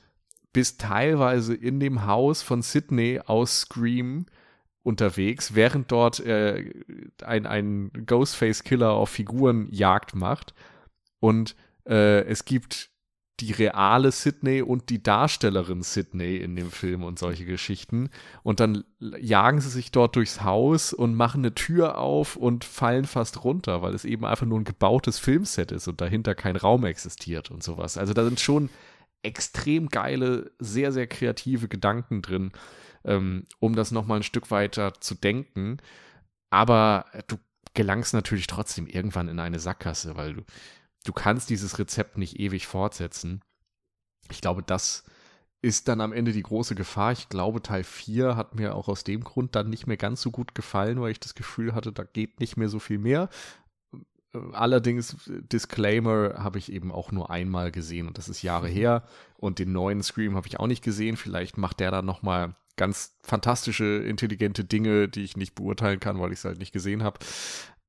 bist teilweise in dem Haus von Sydney aus Scream unterwegs, während dort äh, ein, ein Ghostface-Killer auf Figuren Jagd macht. Und äh, es gibt die reale Sydney und die Darstellerin Sydney in dem Film und solche Geschichten. Und dann jagen sie sich dort durchs Haus und machen eine Tür auf und fallen fast runter, weil es eben einfach nur ein gebautes Filmset ist und dahinter kein Raum existiert und sowas. Also da sind schon extrem geile, sehr, sehr kreative Gedanken drin ähm, um das nochmal ein Stück weiter zu denken. Aber du gelangst natürlich trotzdem irgendwann in eine Sackgasse, weil du, du kannst dieses Rezept nicht ewig fortsetzen. Ich glaube, das ist dann am Ende die große Gefahr. Ich glaube, Teil 4 hat mir auch aus dem Grund dann nicht mehr ganz so gut gefallen, weil ich das Gefühl hatte, da geht nicht mehr so viel mehr. Allerdings, Disclaimer habe ich eben auch nur einmal gesehen und das ist Jahre mhm. her. Und den neuen Scream habe ich auch nicht gesehen. Vielleicht macht der dann nochmal ganz fantastische, intelligente Dinge, die ich nicht beurteilen kann, weil ich es halt nicht gesehen habe.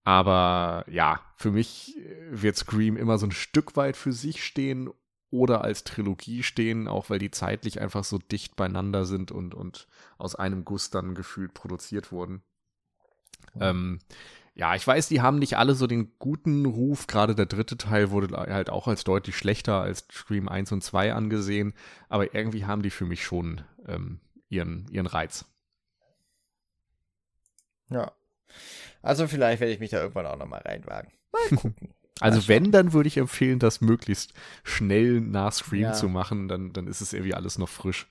Aber ja, für mich wird Scream immer so ein Stück weit für sich stehen oder als Trilogie stehen, auch weil die zeitlich einfach so dicht beieinander sind und, und aus einem Guss dann gefühlt produziert wurden. Ähm, ja, ich weiß, die haben nicht alle so den guten Ruf. Gerade der dritte Teil wurde halt auch als deutlich schlechter als Scream 1 und 2 angesehen. Aber irgendwie haben die für mich schon ähm, ihren, ihren Reiz. Ja. Also vielleicht werde ich mich da irgendwann auch nochmal reinwagen. Mal gucken. Also wenn, dann würde ich empfehlen, das möglichst schnell nach Scream ja. zu machen, dann, dann ist es irgendwie alles noch frisch.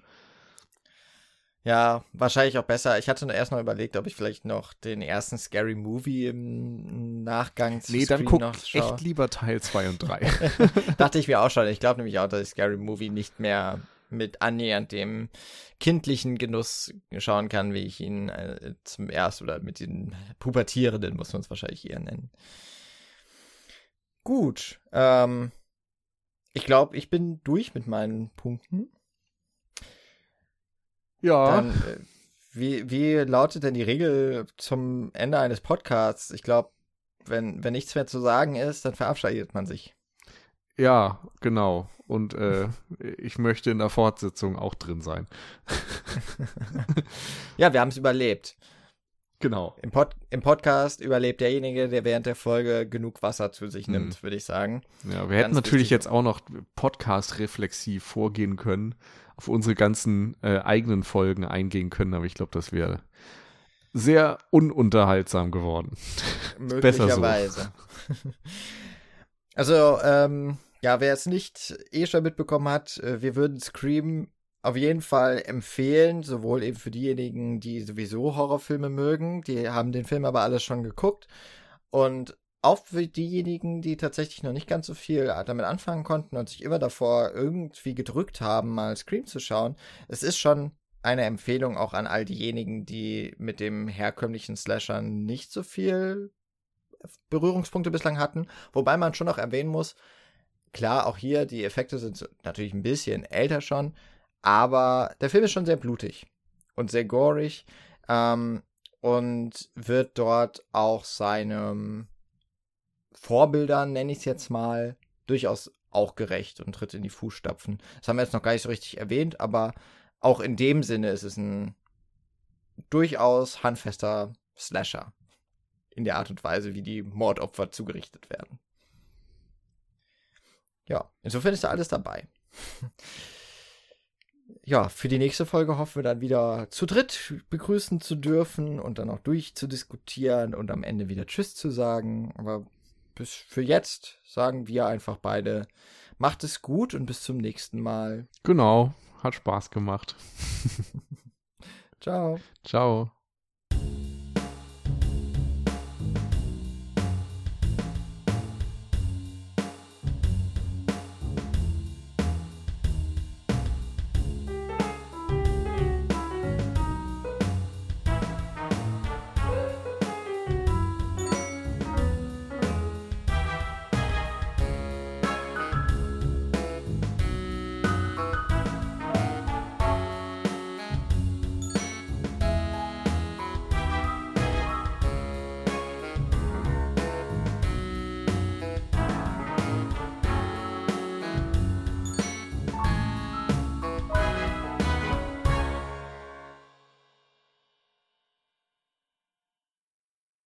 Ja, wahrscheinlich auch besser. Ich hatte erst noch überlegt, ob ich vielleicht noch den ersten Scary Movie im Nachgang zu Nee, dann guck echt lieber Teil 2 und 3. Dachte ich mir auch schon. Ich glaube nämlich auch, dass ich Scary Movie nicht mehr mit annähernd dem kindlichen Genuss schauen kann, wie ich ihn äh, zum ersten oder mit den Pubertierenden, muss man es wahrscheinlich eher nennen. Gut, ähm, ich glaube, ich bin durch mit meinen Punkten. Ja. Dann, äh, wie, wie lautet denn die Regel zum Ende eines Podcasts? Ich glaube, wenn, wenn nichts mehr zu sagen ist, dann verabschiedet man sich. Ja, genau. Und äh, ich möchte in der Fortsetzung auch drin sein. ja, wir haben es überlebt. Genau. Im, Pod Im, Podcast überlebt derjenige, der während der Folge genug Wasser zu sich nimmt, hm. würde ich sagen. Ja, wir Ganz hätten natürlich wichtig. jetzt auch noch Podcast-reflexiv vorgehen können, auf unsere ganzen äh, eigenen Folgen eingehen können, aber ich glaube, das wäre sehr ununterhaltsam geworden. Möglicherweise. So. also, ähm, ja, wer es nicht eh schon mitbekommen hat, äh, wir würden Scream auf jeden Fall empfehlen, sowohl eben für diejenigen, die sowieso Horrorfilme mögen, die haben den Film aber alles schon geguckt. Und auch für diejenigen, die tatsächlich noch nicht ganz so viel damit anfangen konnten und sich immer davor irgendwie gedrückt haben, mal Scream zu schauen, es ist schon eine Empfehlung auch an all diejenigen, die mit dem herkömmlichen Slasher nicht so viel Berührungspunkte bislang hatten. Wobei man schon noch erwähnen muss, klar, auch hier, die Effekte sind natürlich ein bisschen älter schon, aber der Film ist schon sehr blutig und sehr gorig ähm, und wird dort auch seinem Vorbildern, nenne ich es jetzt mal, durchaus auch gerecht und tritt in die Fußstapfen. Das haben wir jetzt noch gar nicht so richtig erwähnt, aber auch in dem Sinne ist es ein durchaus handfester Slasher. In der Art und Weise, wie die Mordopfer zugerichtet werden. Ja, insofern ist da alles dabei. ja, für die nächste Folge hoffen wir dann wieder zu dritt begrüßen zu dürfen und dann auch durchzudiskutieren und am Ende wieder Tschüss zu sagen. Aber bis für jetzt sagen wir einfach beide, macht es gut und bis zum nächsten Mal. Genau, hat Spaß gemacht. Ciao. Ciao.